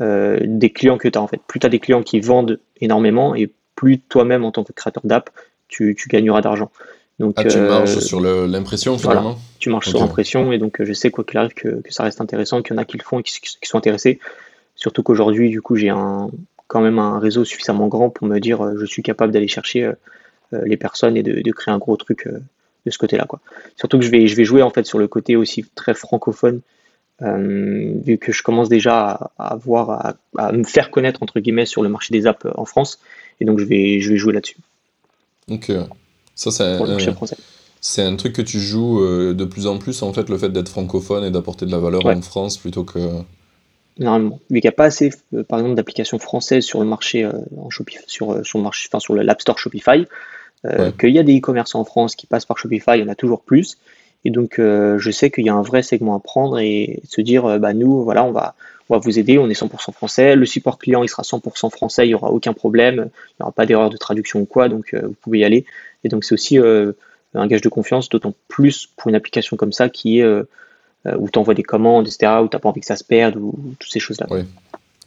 des clients que tu as en fait. Plus tu as des clients qui vendent énormément et plus toi-même en tant que créateur d'app, tu, gagneras d'argent. Donc, ah, tu marches euh, sur l'impression finalement Tu marches sur l'impression et donc je sais quoi qu'il arrive que, ça reste intéressant, qu'il y en a qui le font et qui, sont intéressés. Surtout qu'aujourd'hui, du coup, j'ai un, quand même un réseau suffisamment grand pour me dire euh, je suis capable d'aller chercher euh, les personnes et de, créer un gros truc de ce côté-là. Quoi. Surtout que je vais, je vais jouer en fait sur le côté aussi très francophone, vu que je commence déjà à, avoir, à, à, me faire connaître entre guillemets sur le marché des apps en France. Et donc, je vais, je vais jouer là-dessus. Donc, ça, c'est c'est un truc que tu joues euh, de plus en plus, en fait, le fait d'être francophone et d'apporter de la valeur en France plutôt que. Normalement. Vu qu'il n'y a pas assez, euh, par exemple, d'applications françaises sur le marché, euh, en Shopify, sur, sur, le marché, enfin, sur l'App Store Shopify, qu'il y a des e-commerce en France qui passent par Shopify, il y en a toujours plus. Et donc, je sais qu'il y a un vrai segment à prendre et se dire, bah, nous, voilà, on va, on va vous aider, on est 100% français, le support client il sera 100% français, il n'y aura aucun problème, il n'y aura pas d'erreur de traduction ou quoi, donc euh, vous pouvez y aller. Et donc c'est aussi euh, un gage de confiance, d'autant plus pour une application comme ça qui est euh, où tu envoies des commandes, etc., où tu n'as pas envie que ça se perde, ou, toutes ces choses-là. Oui.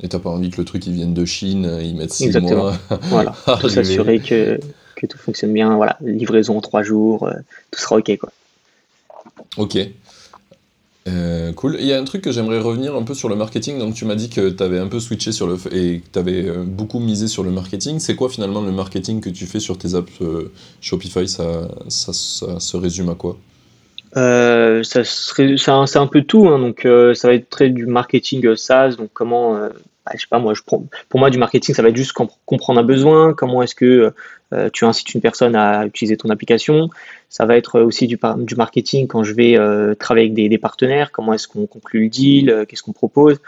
Et tu n'as pas envie que le truc il vienne de Chine, ils mettent 6 mois. voilà, pour s'assurer que, que, tout fonctionne bien, voilà, livraison en 3 jours, tout sera ok. Quoi. Ok. Euh, cool. Il y a un truc que j'aimerais revenir un peu sur le marketing. Donc, tu m'as dit que tu avais un peu switché sur le et que tu avais euh, beaucoup misé sur le marketing. C'est quoi finalement le marketing que tu fais sur tes apps euh, Shopify? Ça, ça, se résume à quoi? Ça C'est un, peu tout. Hein. Donc, ça va être très du marketing SaaS. Donc, comment bah, je sais pas moi, je prends, pour moi du marketing, ça va être juste comprendre un besoin, comment est-ce que euh, tu incites une personne à utiliser ton application. Ça va être aussi du, du marketing quand je vais euh, travailler avec des, partenaires, comment est-ce qu'on conclut le deal, euh, qu'est-ce qu'on propose?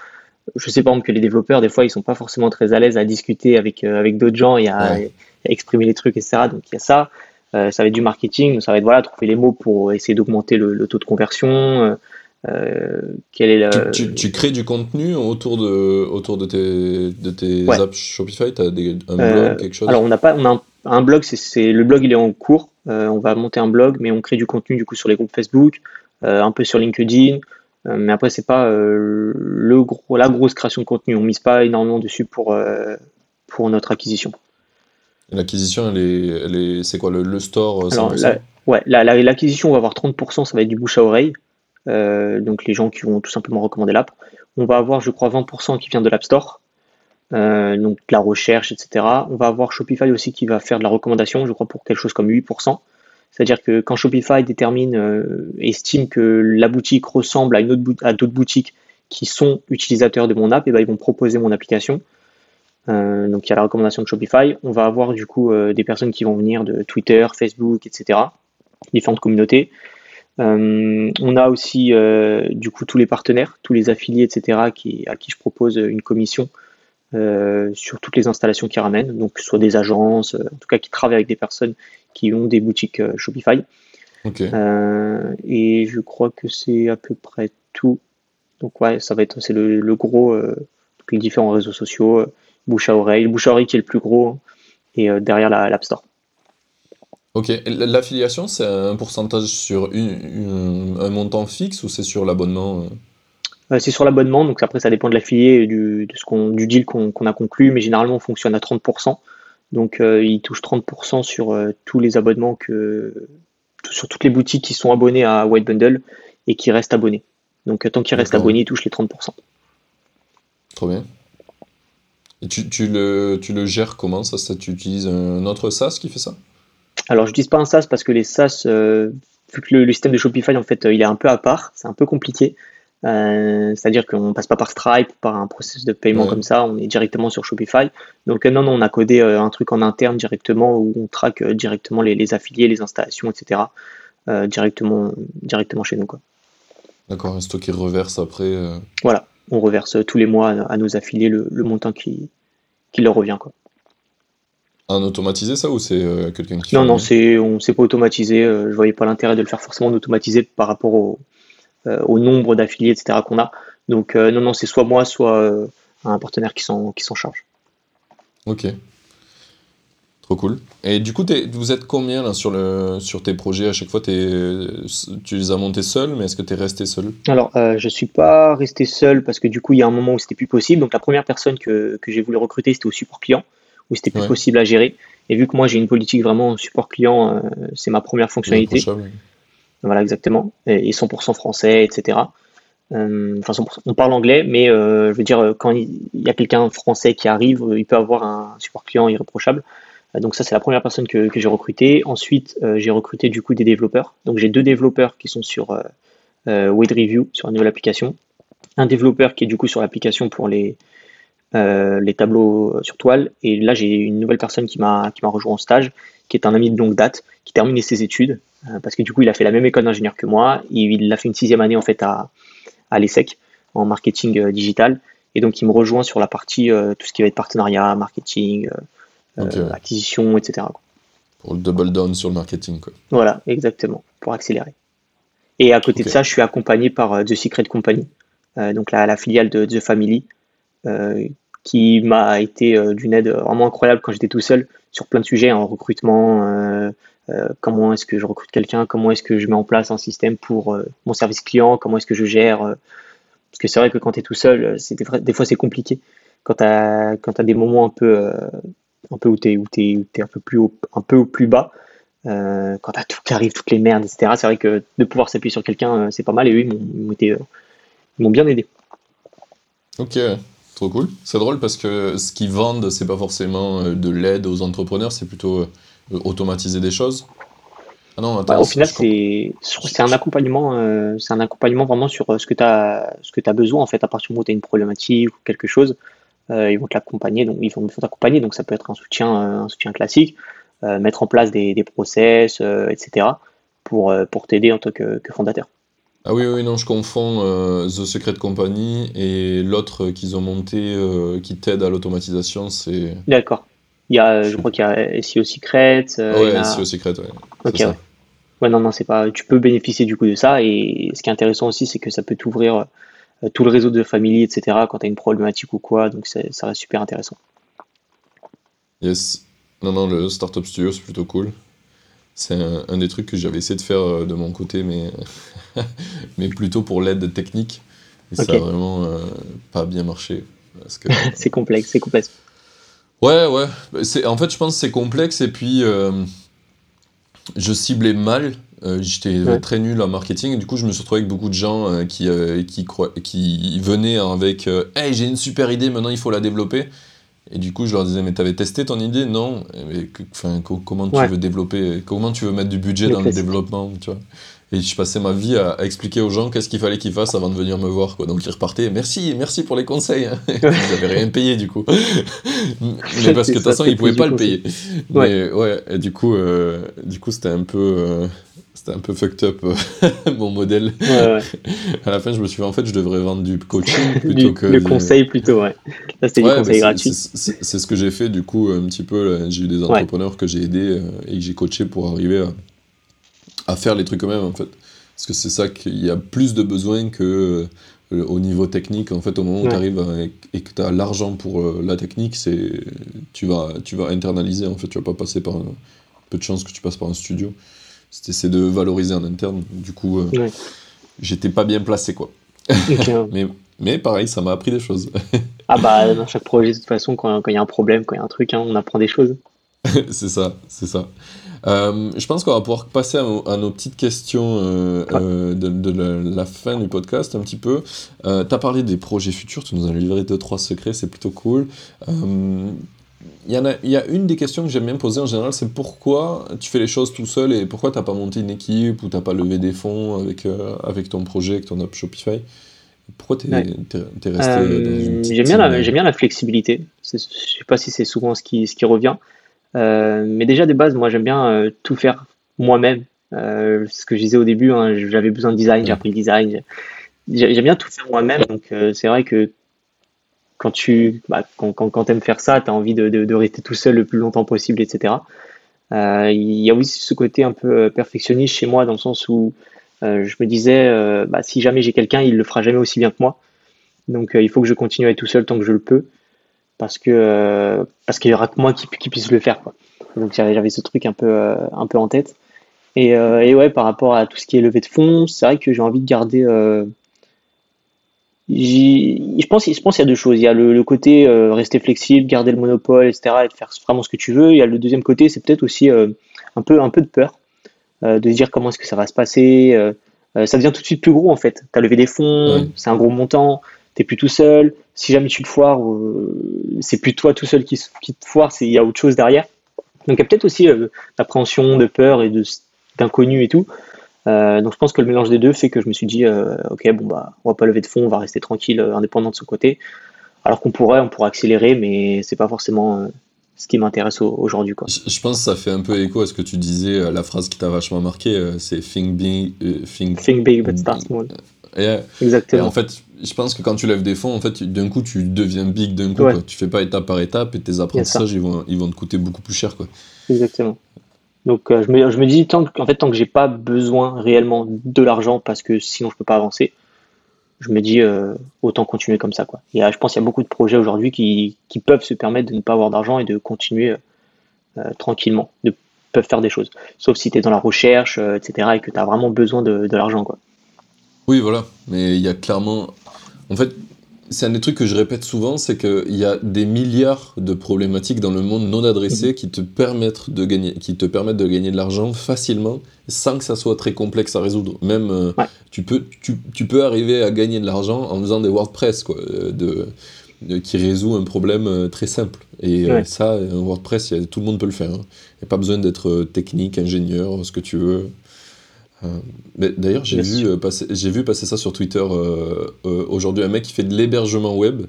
Je sais par exemple que les développeurs, des fois, ils sont pas forcément très à l'aise à discuter avec, avec d'autres gens et à, exprimer les trucs, etc. Donc il y a ça. ça va être du marketing, ça va être voilà, trouver les mots pour essayer d'augmenter le, taux de conversion, euh, est tu, crées du contenu autour de, autour de tes, de tes apps Shopify? Tu as des, un euh, blog, quelque chose? Alors, on, a pas, on a un, blog, c'est le blog, il est en cours. Euh, on va monter un blog, mais on crée du contenu du coup sur les groupes Facebook, un peu sur LinkedIn. mais après, c'est pas le gros, la grosse création de contenu. On mise pas énormément dessus pour, pour notre acquisition. L'acquisition, elle est, c'est quoi le, store Alors, Ouais, l'acquisition, on va avoir 30%, ça va être du bouche à oreille. Euh, donc les gens qui vont tout simplement recommander l'app. On va avoir, je crois, 20% qui vient de l'App Store, euh, donc de la recherche, etc. On va avoir Shopify aussi qui va faire de la recommandation, je crois, pour quelque chose comme 8%. C'est-à-dire que quand Shopify détermine, euh, estime que la boutique ressemble à, à d'autres boutiques qui sont utilisateurs de mon app, et ben ils vont proposer mon application. donc il y a la recommandation de Shopify. On va avoir du coup des personnes qui vont venir de Twitter, Facebook, etc. Différentes communautés euh, on a aussi euh, du coup tous les partenaires, tous les affiliés, etc. Qui, à qui je propose une commission euh, sur toutes les installations qu'ils ramènent, donc soit des agences, en tout cas qui travaillent avec des personnes qui ont des boutiques Shopify. et je crois que c'est à peu près tout. Donc ouais, ça va être c'est le, gros, les différents réseaux sociaux, bouche à oreille, bouche à oreille qui est le plus gros, hein, et derrière l'App Store. Ok, l'affiliation, c'est un pourcentage sur un montant fixe ou c'est sur l'abonnement euh? C'est sur l'abonnement, donc après ça dépend de l'affilié et du, du deal qu'on a conclu, mais généralement on fonctionne à 30%. Donc euh, il touche 30% sur euh, tous les abonnements, que, sur toutes les boutiques qui sont abonnées à White Bundle et qui restent abonnés. Donc tant qu'ils restent abonnés, il touche les 30%. Trop bien. Et tu, tu, le, tu le gères comment ça, ça Tu utilises un autre SaaS qui fait ça? Alors, je n'utilise pas un SaaS parce que les SaaS, euh, vu que le, système de Shopify, en fait, euh, il est un peu à part, c'est un peu compliqué. Euh, c'est-à-dire qu'on passe pas par Stripe, par un processus de paiement comme ça, on est directement sur Shopify. Donc non, non, on a codé un truc en interne directement où on traque directement les, les, affiliés, les installations, etc. directement, directement chez nous. D'accord, c'est toi qui reverse après. Voilà, on reverse tous les mois à nos affiliés le, montant qui, qui leur revient. Quoi. Un automatisé ça ou c'est euh, quelqu'un qui Non, non, c'est, on s'est pas automatisé. Euh, je voyais pas l'intérêt de le faire forcément automatisé par rapport au, euh, au nombre d'affiliés, etc. qu'on a. Donc non, non, c'est soit moi, soit un partenaire qui s'en, qui s'en charge. Ok. Trop cool. Et du coup, vous êtes combien là, sur, le, sur tes projets? À chaque fois, tu les as montés seul, mais est-ce que tu es resté seul? Alors, je je suis pas resté seul parce que du coup, il y a un moment où c'était plus possible. Donc, la première personne que, que j'ai voulu recruter, c'était au support client où c'était plus possible à gérer. Et vu que moi j'ai une politique vraiment support client, euh, c'est ma première fonctionnalité. Voilà, exactement. Et, 100% français, etc. Euh, enfin, on parle anglais, mais euh, je veux dire, quand il y a quelqu'un français qui arrive, il peut avoir un support client irréprochable. Donc ça, c'est la première personne que, que j'ai recrutée. Ensuite, j'ai recruté du coup des développeurs. Donc j'ai deux développeurs qui sont sur euh, Review, sur une nouvelle application. Un développeur qui est du coup sur l'application pour les, euh, les tableaux sur toile. Et là, j'ai une nouvelle personne qui m'a rejoint en stage, qui est un ami de longue date, qui termine ses études, euh, parce que du coup, il a fait la même école d'ingénieur que moi. Il, a fait une sixième année en fait à, à l'ESSEC en marketing euh, digital. Et donc, il me rejoint sur la partie tout ce qui va être partenariat, marketing, acquisition, etc. Pour le double down sur le marketing. Quoi. Voilà, exactement, pour accélérer. Et à côté de ça, je suis accompagné par The Secret Company, donc la, la, filiale de The Family, qui m'a été euh, d'une aide vraiment incroyable quand j'étais tout seul sur plein de sujets, en recrutement, euh, euh, comment est-ce que je recrute quelqu'un, comment est-ce que je mets en place un système pour mon service client, comment est-ce que je gère. parce que c'est vrai que quand tu es tout seul, des, des, fois c'est compliqué. Quand tu as, as, des moments un peu, un peu où tu es, où es, un, peu plus un peu plus bas, quand tu as tout qui arrive, toutes les merdes, etc., c'est vrai que de pouvoir s'appuyer sur quelqu'un, c'est pas mal. Et eux, ils m'ont bien aidé. Ok, cool. C'est drôle parce que ce qu'ils vendent, c'est pas forcément euh, de l'aide aux entrepreneurs, c'est plutôt euh, automatiser des choses. Ah non, au final, c'est un accompagnement, euh, c'est un accompagnement vraiment sur ce que tu as, ce que as besoin en fait à partir du moment où tu as une problématique ou quelque chose. ils vont t'accompagner, donc ils vont t'accompagner, donc ça peut être un soutien, un soutien classique, mettre en place des, des process, etc. pour, pour t'aider en tant que fondateur. Ah oui, oui, non, je confonds euh, The Secret Company et l'autre qu'ils ont monté euh, qui t'aide à l'automatisation, c'est... D'accord. Il y a, je crois qu'il y a SEO Secret. Euh, ouais, SEO Secret, ouais. Ok, ouais. Ouais, non, non, c'est pas... Tu peux bénéficier du coup de ça et ce qui est intéressant aussi, c'est que ça peut t'ouvrir tout le réseau de famille, etc. quand tu as une problématique ou quoi, donc ça reste super intéressant. Yes. Non, non, le Startup Studio, c'est plutôt cool. C'est un, des trucs que j'avais essayé de faire de mon côté, mais mais plutôt pour l'aide technique. Et ça a vraiment euh, pas bien marché. C'est complexe, c'est complexe. Ouais, ouais. En fait, je pense que c'est complexe et puis euh, je ciblais mal. Euh, j'étais très nul en marketing et du coup, je me suis retrouvé avec beaucoup de gens qui, qui, qui venaient avec Hey, j'ai une super idée, maintenant il faut la développer. Et du coup, je leur disais, mais t'avais testé ton idée? Non. Mais, comment tu veux développer Comment tu veux mettre du budget dans le développement tu vois? Et je passais ma vie à, expliquer aux gens qu'est-ce qu'il fallait qu'ils fassent avant de venir me voir. Quoi. Donc ils repartaient, merci, merci pour les conseils. Hein. ils n'avaient rien payé du coup. mais parce que de toute façon, ils ne pouvaient pas le payer. Mais ouais, et du coup, euh, du coup c'était un peu. Euh, c'était un peu fucked up euh, mon modèle. Ouais, ouais. à la fin, je me suis dit, en fait, je devrais vendre du coaching plutôt que. Le conseil plutôt, ouais. Là, c'était du conseil gratuit. C'est ce que j'ai fait, du coup, un petit peu. J'ai eu des entrepreneurs que j'ai aidés et que j'ai coaché pour arriver à à faire les trucs eux-mêmes en fait. Parce que c'est ça qu'il y a plus de besoins que euh, au niveau technique. En fait, au moment où tu arrives et que tu as l'argent pour euh, la technique, c'est tu vas, tu vas internaliser. En fait, tu vas pas passer par un peu de chance que tu passes par un studio. C'est de valoriser en interne. Du coup, euh, j'étais pas bien placé quoi. mais, mais pareil, ça m'a appris des choses. ah bah dans chaque projet de toute façon, quand il y a un problème, quand il y a un truc, hein, on apprend des choses. c'est ça, c'est ça. Euh, je pense qu'on va pouvoir passer à, nos petites questions euh, euh, de, la, fin du podcast un petit peu. tu as parlé des projets futurs, tu nous as livré deux, trois secrets, c'est plutôt cool. Il y, a, y a une des questions que j'aime bien poser en général, c'est pourquoi tu fais les choses tout seul et pourquoi tu n'as pas monté une équipe ou tu n'as pas levé des fonds avec, avec ton projet, avec ton app Shopify? Pourquoi tu es, resté dans une J'aime bien, la, bien la flexibilité. Je ne sais pas si c'est souvent ce qui, ce qui revient. Euh, mais déjà, des bases, moi, j'aime bien euh, tout faire moi-même. Euh, ce que je disais au début, hein, j'avais besoin de design, j'ai appris le design. J'aime bien tout faire moi-même. Donc, c'est vrai que quand tu bah, quand, quand, aimes faire ça, tu as envie de, rester tout seul le plus longtemps possible, etc. Il y a aussi ce côté un peu perfectionniste chez moi, dans le sens où je me disais, bah, si jamais j'ai quelqu'un, il le fera jamais aussi bien que moi. Donc, il faut que je continue à être tout seul tant que je le peux parce que euh, parce qu'il y aura que moi qui, puisse le faire quoi. Donc j'avais ce truc un peu euh, un peu en tête. Et, euh, et, ouais, par rapport à tout ce qui est levé de fonds, c'est vrai que j'ai envie de garder. Je pense, je pense qu'il y a deux choses. Il y a le, côté rester flexible, garder le monopole, etc., et de faire vraiment ce que tu veux. Il y a le deuxième côté, c'est peut-être aussi un peu un peu de peur, de se dire comment est-ce que ça va se passer. ça devient tout de suite plus gros en fait. Tu as levé des fonds, c'est un gros montant t'es plus tout seul. Si jamais tu te foires, euh, c'est plus toi tout seul qui, qui te foire, il y a autre chose derrière. Donc il y a peut-être aussi euh, d'appréhension, de peur et d'inconnu et tout. Euh, donc je pense que le mélange des deux fait que je me suis dit, ok, bon bah, on va pas lever de fond, on va rester tranquille, indépendant de son côté. Alors qu'on pourrait, on pourrait accélérer, mais c'est pas forcément ce qui m'intéresse aujourd'hui. Quoi. Je, pense que ça fait un peu écho à ce que tu disais, la phrase qui t'a vachement marqué, c'est think big, think, think big but start small. Exactement. en fait, je pense que quand tu lèves des fonds, en fait, d'un coup, tu deviens big d'un coup. Tu fais pas étape par étape et tes apprentissages, ils vont, ils vont te coûter beaucoup plus cher. Quoi. Exactement. Donc, euh, je, me, je me dis, tant, en fait, tant que j'ai pas besoin réellement de l'argent parce que sinon je peux pas avancer, je me dis, euh, autant continuer comme ça. Quoi. Et, je pense qu'il y a beaucoup de projets aujourd'hui qui, qui, peuvent se permettre de ne pas avoir d'argent et de continuer euh, tranquillement, de peuvent faire des choses. Sauf si tu es dans la recherche, etc., et que tu as vraiment besoin de, de l'argent. quoi. Oui, voilà. Mais il y a clairement. En fait, c'est un des trucs que je répète souvent, c'est qu'il y a des milliards de problématiques dans le monde non adressées mhm. qui te permettent de gagner, qui te permettent de gagner de l'argent facilement, sans que ça soit très complexe à résoudre. Même euh, tu peux, tu, tu, peux arriver à gagner de l'argent en faisant des WordPress, quoi, euh, de, qui résout un problème euh, très simple. Et ça, un WordPress, tout le monde peut le faire. Il hein. n'y a pas besoin d'être technique, ingénieur, ce que tu veux. Euh, d'ailleurs, j'ai vu, euh, passer, vu passer ça sur Twitter euh, aujourd'hui, un mec qui fait de l'hébergement web,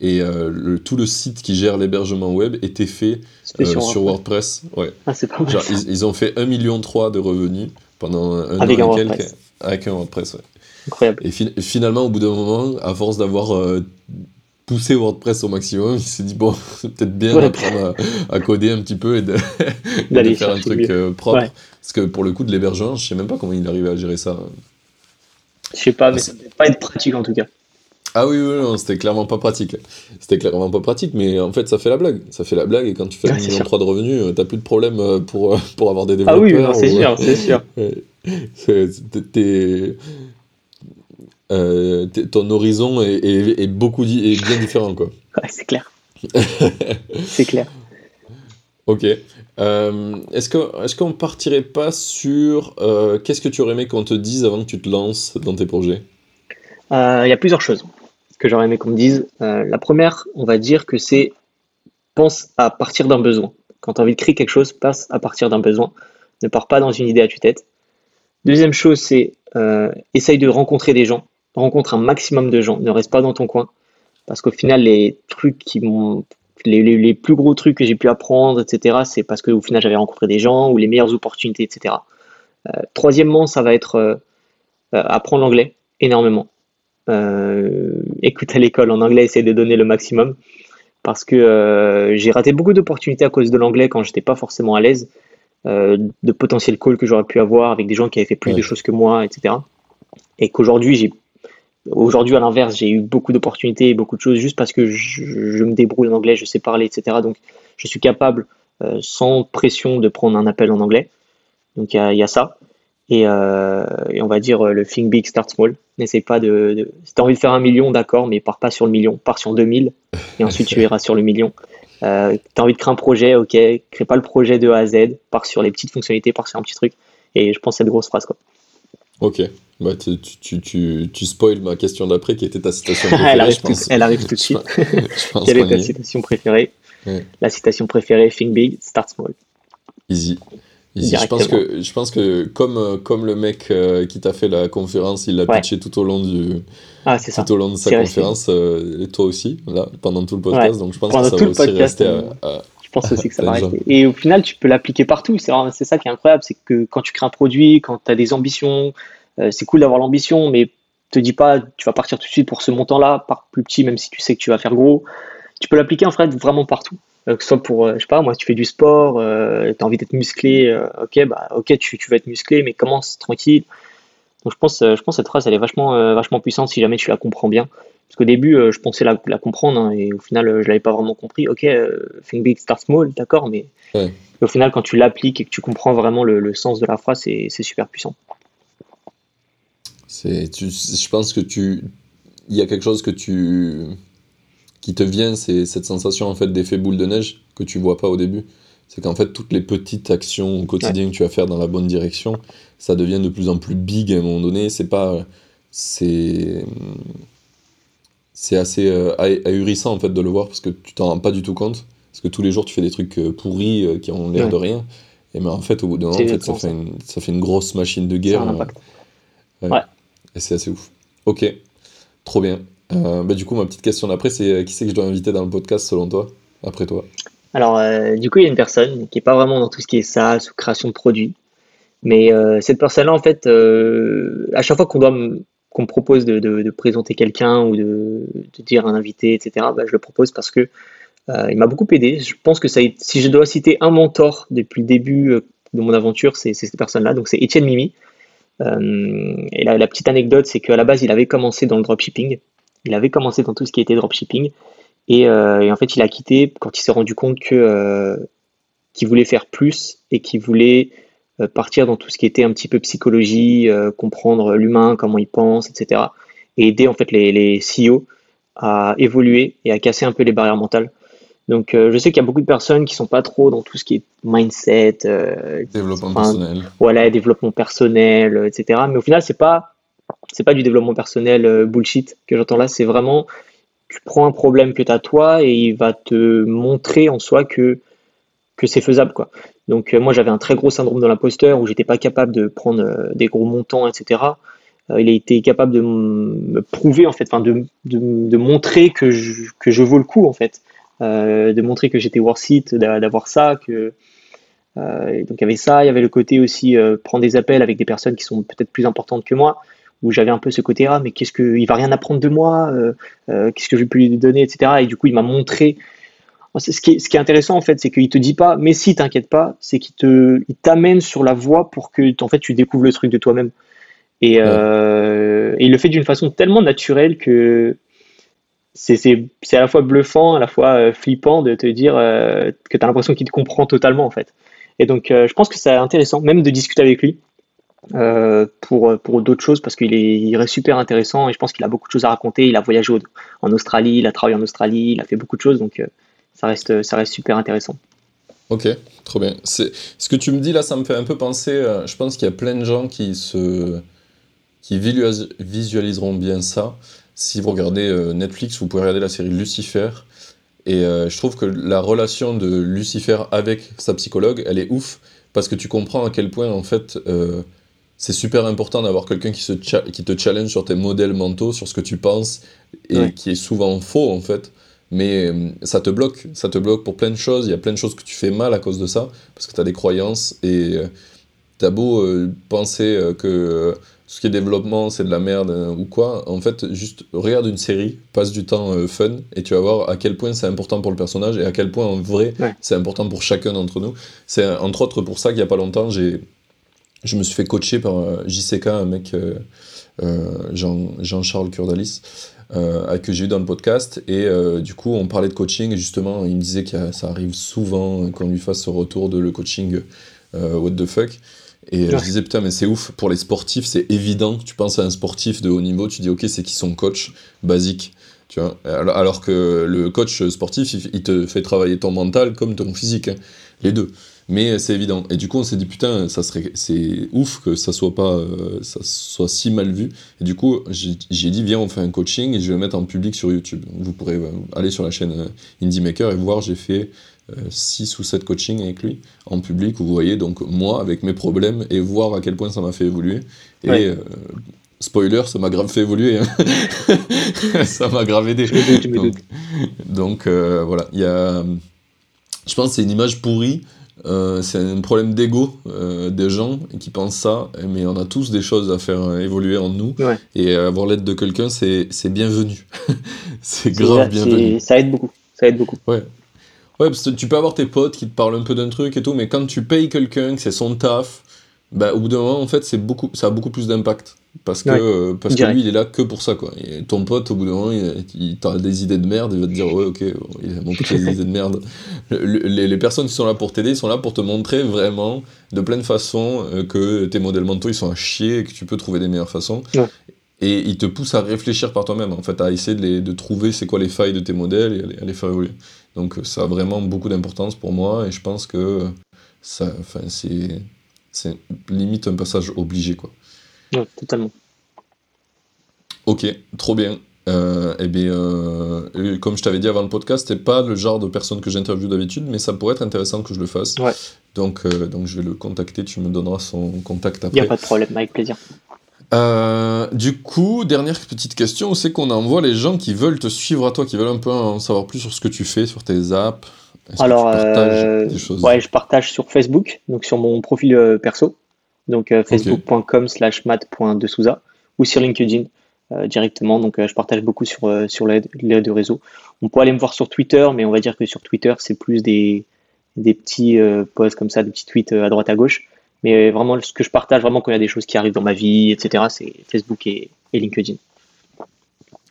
et le, tout le site qui gère l'hébergement web était fait sur, WordPress. Ouais. Ah, pas Genre, ils, ont fait 1,3 million de revenus pendant un avec an un quelques, avec un WordPress. Incroyable. Et finalement, au bout d'un moment, à force d'avoir poussé WordPress au maximum, il s'est dit bon, c'est peut-être bien d'apprendre à, coder un petit peu et de, faire un truc propre. Parce que pour le coup de l'hébergement, je sais même pas comment il arrivait à gérer ça. Je sais pas, mais ça peut pas être pratique en tout cas. Ah oui, oui, non, c'était clairement pas pratique. C'était clairement pas pratique, mais en fait, ça fait la blague. Ça fait la blague, et quand tu fais un million de revenus, euh, t'as plus de problème euh, pour, euh, pour avoir des développeurs. Ah oui, c'est sûr, c'est sûr. Ton horizon est, est, beaucoup est bien différent, quoi. Ouais, c'est clair. c'est clair. Ok. Euh, est-ce qu'on est qu'on partirait pas sur euh, qu'est-ce que tu aurais aimé qu'on te dise avant que tu te lances dans tes projets? Euh, Il y a plusieurs choses que j'aurais aimé qu'on me dise. la première, on va dire que c'est pense à partir d'un besoin. Quand tu as envie de créer quelque chose, passe à partir d'un besoin. Ne pars pas dans une idée à tue-tête. Deuxième chose, c'est essaye de rencontrer des gens. Rencontre un maximum de gens. Ne reste pas dans ton coin. Parce qu'au final, les trucs qui m'ont les, plus gros trucs que j'ai pu apprendre, etc., c'est parce qu'au final j'avais rencontré des gens ou les meilleures opportunités, etc. Euh, troisièmement, ça va être euh, euh, apprendre l'anglais énormément. écoute à l'école en anglais, essayer de donner le maximum parce que j'ai raté beaucoup d'opportunités à cause de l'anglais quand j'étais pas forcément à l'aise, de potentiels calls que j'aurais pu avoir avec des gens qui avaient fait plus de choses que moi, etc. Et qu'aujourd'hui j'ai Aujourd'hui, à l'inverse, j'ai eu beaucoup d'opportunités et beaucoup de choses juste parce que je, me débrouille en anglais, je sais parler, etc. Donc, je suis capable, euh, sans pression, de prendre un appel en anglais. Donc, il y, a, ça. Euh, et, on va dire euh, le think big, start small. N'essaye pas de. de... Si tu as envie de faire un million, d'accord, mais pars pas sur le million. Pars sur 2000 et ensuite tu iras sur le million. Euh, tu as envie de créer un projet, ok, crée pas le projet de A à Z, pars sur les petites fonctionnalités, pars sur un petit truc. Et je pense que c'est de grosses phrases. Quoi. Ok, bah, tu, tu, tu, tu spoil ma question d'après qui était ta citation préférée. elle, arrive tout, elle, arrive tout, de suite. Quelle est ta citation préférée ouais. La citation préférée, Think Big, Start Small. Easy. Easy. Je pense que, je pense que comme, comme le mec euh, qui t'a fait la conférence, il l'a ouais. pitché tout au long, du, ah, tout ça. au long de sa conférence, euh, et toi aussi, là, pendant tout le podcast. Ouais. Donc je pense pendant que ça va aussi rester euh, à, à, Je pense aussi que ça va rester. Et au final, tu peux l'appliquer partout. C'est ça qui est incroyable, c'est que quand tu crées un produit, quand tu as des ambitions, c'est cool d'avoir l'ambition, mais te dis pas tu vas partir tout de suite pour ce montant-là, par plus petit, même si tu sais que tu vas faire gros. Tu peux l'appliquer en fait vraiment partout. Euh, que ce soit pour, euh, je sais pas, moi, tu fais du sport, euh, tu as envie d'être musclé, euh, ok, bah, ok, tu, tu vas être musclé, mais commence tranquille. Donc je pense, je pense que cette phrase, elle est vachement, vachement puissante si jamais tu la comprends bien. Parce qu'au début, je pensais la, la comprendre, hein, et au final, je l'avais pas vraiment compris. Ok, think big, start small, d'accord, mais ouais. au final, quand tu l'appliques et que tu comprends vraiment le, le sens de la phrase, c'est super puissant. Tu, je pense que tu, il y a quelque chose que tu, qui te vient, c'est cette sensation en fait d'effet boule de neige que tu vois pas au début. C'est qu'en fait toutes les petites actions au quotidien ouais. que tu vas faire dans la bonne direction, ça devient de plus en plus big à un moment donné. C'est pas, c'est, c'est assez euh, ahurissant en fait de le voir parce que tu t'en rends pas du tout compte parce que tous les jours tu fais des trucs euh, pourris euh, qui ont l'air ouais. de rien. Et mais en fait au bout d'un moment, en fait, ça, fait une, ça fait une grosse machine de guerre. Euh, ouais. Et c'est assez ouf. Ok, trop bien. Euh, bah, du coup, ma petite question d'après, c'est qui c'est que je dois inviter dans le podcast selon toi, après toi? Alors, euh, du coup, il y a une personne qui n'est pas vraiment dans tout ce qui est SaaS ou création de produits. Mais euh, cette personne-là, en fait, euh, à chaque fois qu'on doit qu'on me propose de présenter quelqu'un ou de, de, dire un invité, etc., bah, je le propose parce que il m'a beaucoup aidé. Je pense que ça, si je dois citer un mentor depuis le début de mon aventure, c'est cette personne-là. Donc, c'est Étienne Mimi. Euh, et la, la, petite anecdote, c'est qu'à la base, il avait commencé dans le dropshipping. Il avait commencé dans tout ce qui était dropshipping. Et, euh, en fait, il a quitté quand il s'est rendu compte euh, qu'il voulait faire plus et qu'il voulait partir dans tout ce qui était un petit peu psychologie, comprendre l'humain, comment il pense, etc. Et aider en fait les, les CEO à évoluer et à casser un peu les barrières mentales. Donc, euh, je sais qu'il y a beaucoup de personnes qui sont pas trop dans tout ce qui est mindset, euh, développement enfin, personnel. Voilà, développement personnel, euh, etc. Mais au final, c'est pas, c'est pas du développement personnel euh, bullshit que j'entends là. C'est vraiment, tu prends un problème que tu as toi et il va te montrer en soi que que c'est faisable, quoi. Donc, moi, j'avais un très gros syndrome de l'imposteur où j'étais pas capable de prendre des gros montants, etc. il a été capable de me prouver, en fait, enfin, de, de, de montrer que je, que je vaux le coup, en fait. Euh, de montrer que j'étais worth it, d'avoir ça, que euh, donc il y avait ça, il y avait le côté aussi euh, prendre des appels avec des personnes qui sont peut-être plus importantes que moi, où j'avais un peu ce côté ah mais qu'est-ce que il va rien apprendre de moi, qu'est-ce que je peux lui donner, etc. Et du coup il m'a montré. Ce qui, est, ce qui est intéressant en fait, c'est qu'il te dit pas, mais si t'inquiète pas, c'est qu'il te, il t'amène sur la voie pour que en fait tu découvres le truc de toi-même. Et, ouais. et il le fait d'une façon tellement naturelle que c'est à la fois bluffant, à la fois euh, flippant de te dire euh, que tu as l'impression qu'il te comprend totalement en fait. Et donc euh, je pense que c'est intéressant même de discuter avec lui pour, pour d'autres choses parce qu'il est, il reste super intéressant et je pense qu'il a beaucoup de choses à raconter. Il a voyagé en Australie, il a travaillé en Australie, il a fait beaucoup de choses donc ça, reste, ça reste super intéressant. Ok, trop bien. Ce que tu me dis là, ça me fait un peu penser, je pense qu'il y a plein de gens qui, se, qui visualiseront bien ça si vous regardez euh, Netflix, vous pouvez regarder la série Lucifer. Et euh, je trouve que la relation de Lucifer avec sa psychologue, elle est ouf, parce que tu comprends à quel point, en fait, euh, c'est super important d'avoir quelqu'un qui, qui te challenge sur tes modèles mentaux, sur ce que tu penses, et ouais. qui est souvent faux, en fait. Mais euh, ça te bloque, ça te bloque pour plein de choses. Il y a plein de choses que tu fais mal à cause de ça, parce que tu as des croyances, et t'as beau penser que ce qui est développement, c'est de la merde euh, ou quoi, en fait, juste regarde une série, passe du temps euh, fun, et tu vas voir à quel point c'est important pour le personnage et à quel point en vrai ouais. c'est important pour chacun d'entre nous. C'est entre autres pour ça qu'il n'y a pas longtemps, j'ai, je me suis fait coacher par euh, JCK, un mec, euh, Jean, Jean-Charles Curdalis, que j'ai eu dans le podcast, et du coup on parlait de coaching, et justement il me disait que ça arrive souvent qu'on lui fasse ce retour de le coaching what the fuck. Et ouais. je disais, putain, mais c'est ouf, pour les sportifs, c'est évident. Tu penses à un sportif de haut niveau, tu dis, ok, c'est qui son coach basique Tu vois alors, que le coach sportif, il, te fait travailler ton mental comme ton physique, hein. les deux. Mais c'est évident. Et du coup, on s'est dit, putain, ça serait, c'est ouf que ça soit pas, euh, ça soit si mal vu. Et du coup, j'ai j'ai dit, viens, on fait un coaching et je vais le mettre en public sur YouTube. Vous pourrez euh, aller sur la chaîne euh, Indie Maker et voir, j'ai fait 6 ou 7 coachings avec lui en public où vous voyez donc moi avec mes problèmes et voir à quel point ça m'a fait évoluer. Et Ouais. euh, spoiler, ça m'a grave fait évoluer. hein. ça m'a grave aidé. Donc, donc, euh, voilà, il y a. Je pense que c'est une image pourrie. euh, c'est un problème d'ego des gens qui pensent ça, mais on a tous des choses à faire évoluer en nous. Ouais. Et avoir l'aide de quelqu'un, c'est bienvenu. c'est grave bienvenu. Ça aide beaucoup. Ça aide beaucoup. Ouais. Ouais, parce que tu peux avoir tes potes qui te parlent un peu d'un truc et tout, mais quand tu payes quelqu'un, que c'est son taf, bah, au bout d'un moment, en fait, c'est beaucoup, ça a beaucoup plus d'impact. Parce que, Ouais. euh, parce que lui, il est là que pour ça, quoi. Et ton pote, au bout d'un moment, il, il t'as des idées de merde, il va te dire, ouais, ok, bon, il a montré des idées de merde. Le- le- les, les personnes qui sont là pour t'aider, ils sont là pour te montrer vraiment, de plein de façons, euh, que tes modèles mentaux, ils sont à chier et que tu peux trouver des meilleures façons. Ouais. Et ils te poussent à réfléchir par toi-même, en fait, à essayer de, les- de trouver c'est quoi les failles de tes modèles et à les, à les faire évoluer. Donc ça a vraiment beaucoup d'importance pour moi et je pense que ça, enfin, c'est, c'est limite un passage obligé, quoi. Ouais, totalement. Ok, trop bien. Euh, eh bien, euh, euh, comme je t'avais dit avant le podcast, t'es pas le genre de personne que j'interviewe d'habitude, mais ça pourrait être intéressant que je le fasse. Ouais. Donc, euh, donc je vais le contacter, tu me donneras son contact Il n'y après. a pas de problème, avec plaisir. Euh, du coup, dernière petite question, c'est qu'on envoie les gens qui veulent te suivre à toi, qui veulent un peu en savoir plus sur ce que tu fais, sur tes apps? Alors, euh, des choses? ouais, je partage sur Facebook, donc sur mon profil euh, perso, donc euh, facebook.com slash mat.desouza, ou sur LinkedIn directement. Donc, je partage beaucoup sur, sur les, les deux réseaux. On peut aller me voir sur Twitter, mais on va dire que sur Twitter, c'est plus des, des petits posts comme ça, des petits tweets à droite à gauche. Mais euh, vraiment, ce que je partage vraiment quand il y a des choses qui arrivent dans ma vie, etc., c'est Facebook et, et LinkedIn.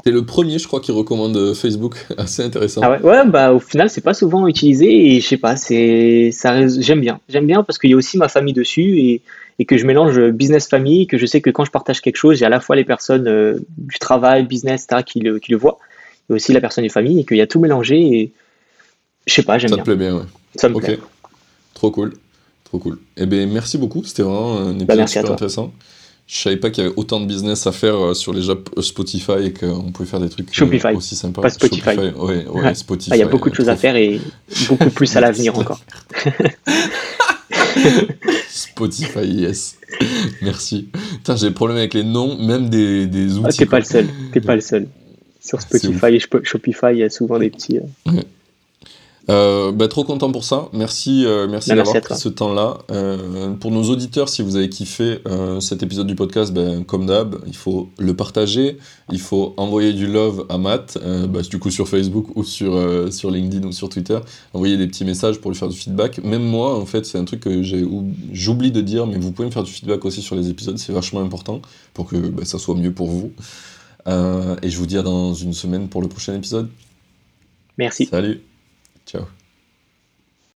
T'es le premier, je crois, qui recommande euh, Facebook. Assez intéressant. Ah ouais, ouais, bah au final c'est pas souvent utilisé et je sais pas, c'est ça j'aime bien. J'aime bien parce qu'il y a aussi ma famille dessus et, et que je mélange business famille, que je sais que quand je partage quelque chose, j'ai à la fois les personnes euh, du travail, business, etc. qui le, qui le voient, et aussi la personne du famille et qu'il y a tout mélangé et je sais pas, j'aime Ça bien. te plaît bien, ouais. Ça me plaît. trop cool. Trop cool. Eh bien, merci beaucoup. C'était vraiment un épisode Bah, à super intéressant. Je savais pas qu'il y avait autant de business à faire euh, sur les apps euh, Spotify et qu'on pouvait faire des trucs euh, Shopify. aussi sympas. Pas Spotify. Ouais, ouais, Ouais. Spotify. Ah, Il y a beaucoup de choses à faire et beaucoup plus à l'avenir encore. Spotify, yes. Merci. Putain, j'ai des problèmes avec les noms, même des, des outils. Ah, t'es pas le seul, t'es pas le seul. Sur Spotify et Shop- Shopify, il y a souvent des petits. euh, Euh, bah, trop content pour ça. Merci, euh, merci Bah, merci d'avoir pris ce temps-là. Euh, pour nos auditeurs, si vous avez kiffé cet épisode du podcast, ben, comme d'hab, il faut le partager. Il faut envoyer du love à Matt, bah, du coup sur Facebook ou sur, sur LinkedIn ou sur Twitter. Envoyer des petits messages pour lui faire du feedback. Même moi, en fait, c'est un truc que j'oublie de dire, mais vous pouvez me faire du feedback aussi sur les épisodes. C'est vachement important pour que bah, ça soit mieux pour vous. Et je vous dis à dans une semaine pour le prochain épisode. Merci. Salut. Ciao.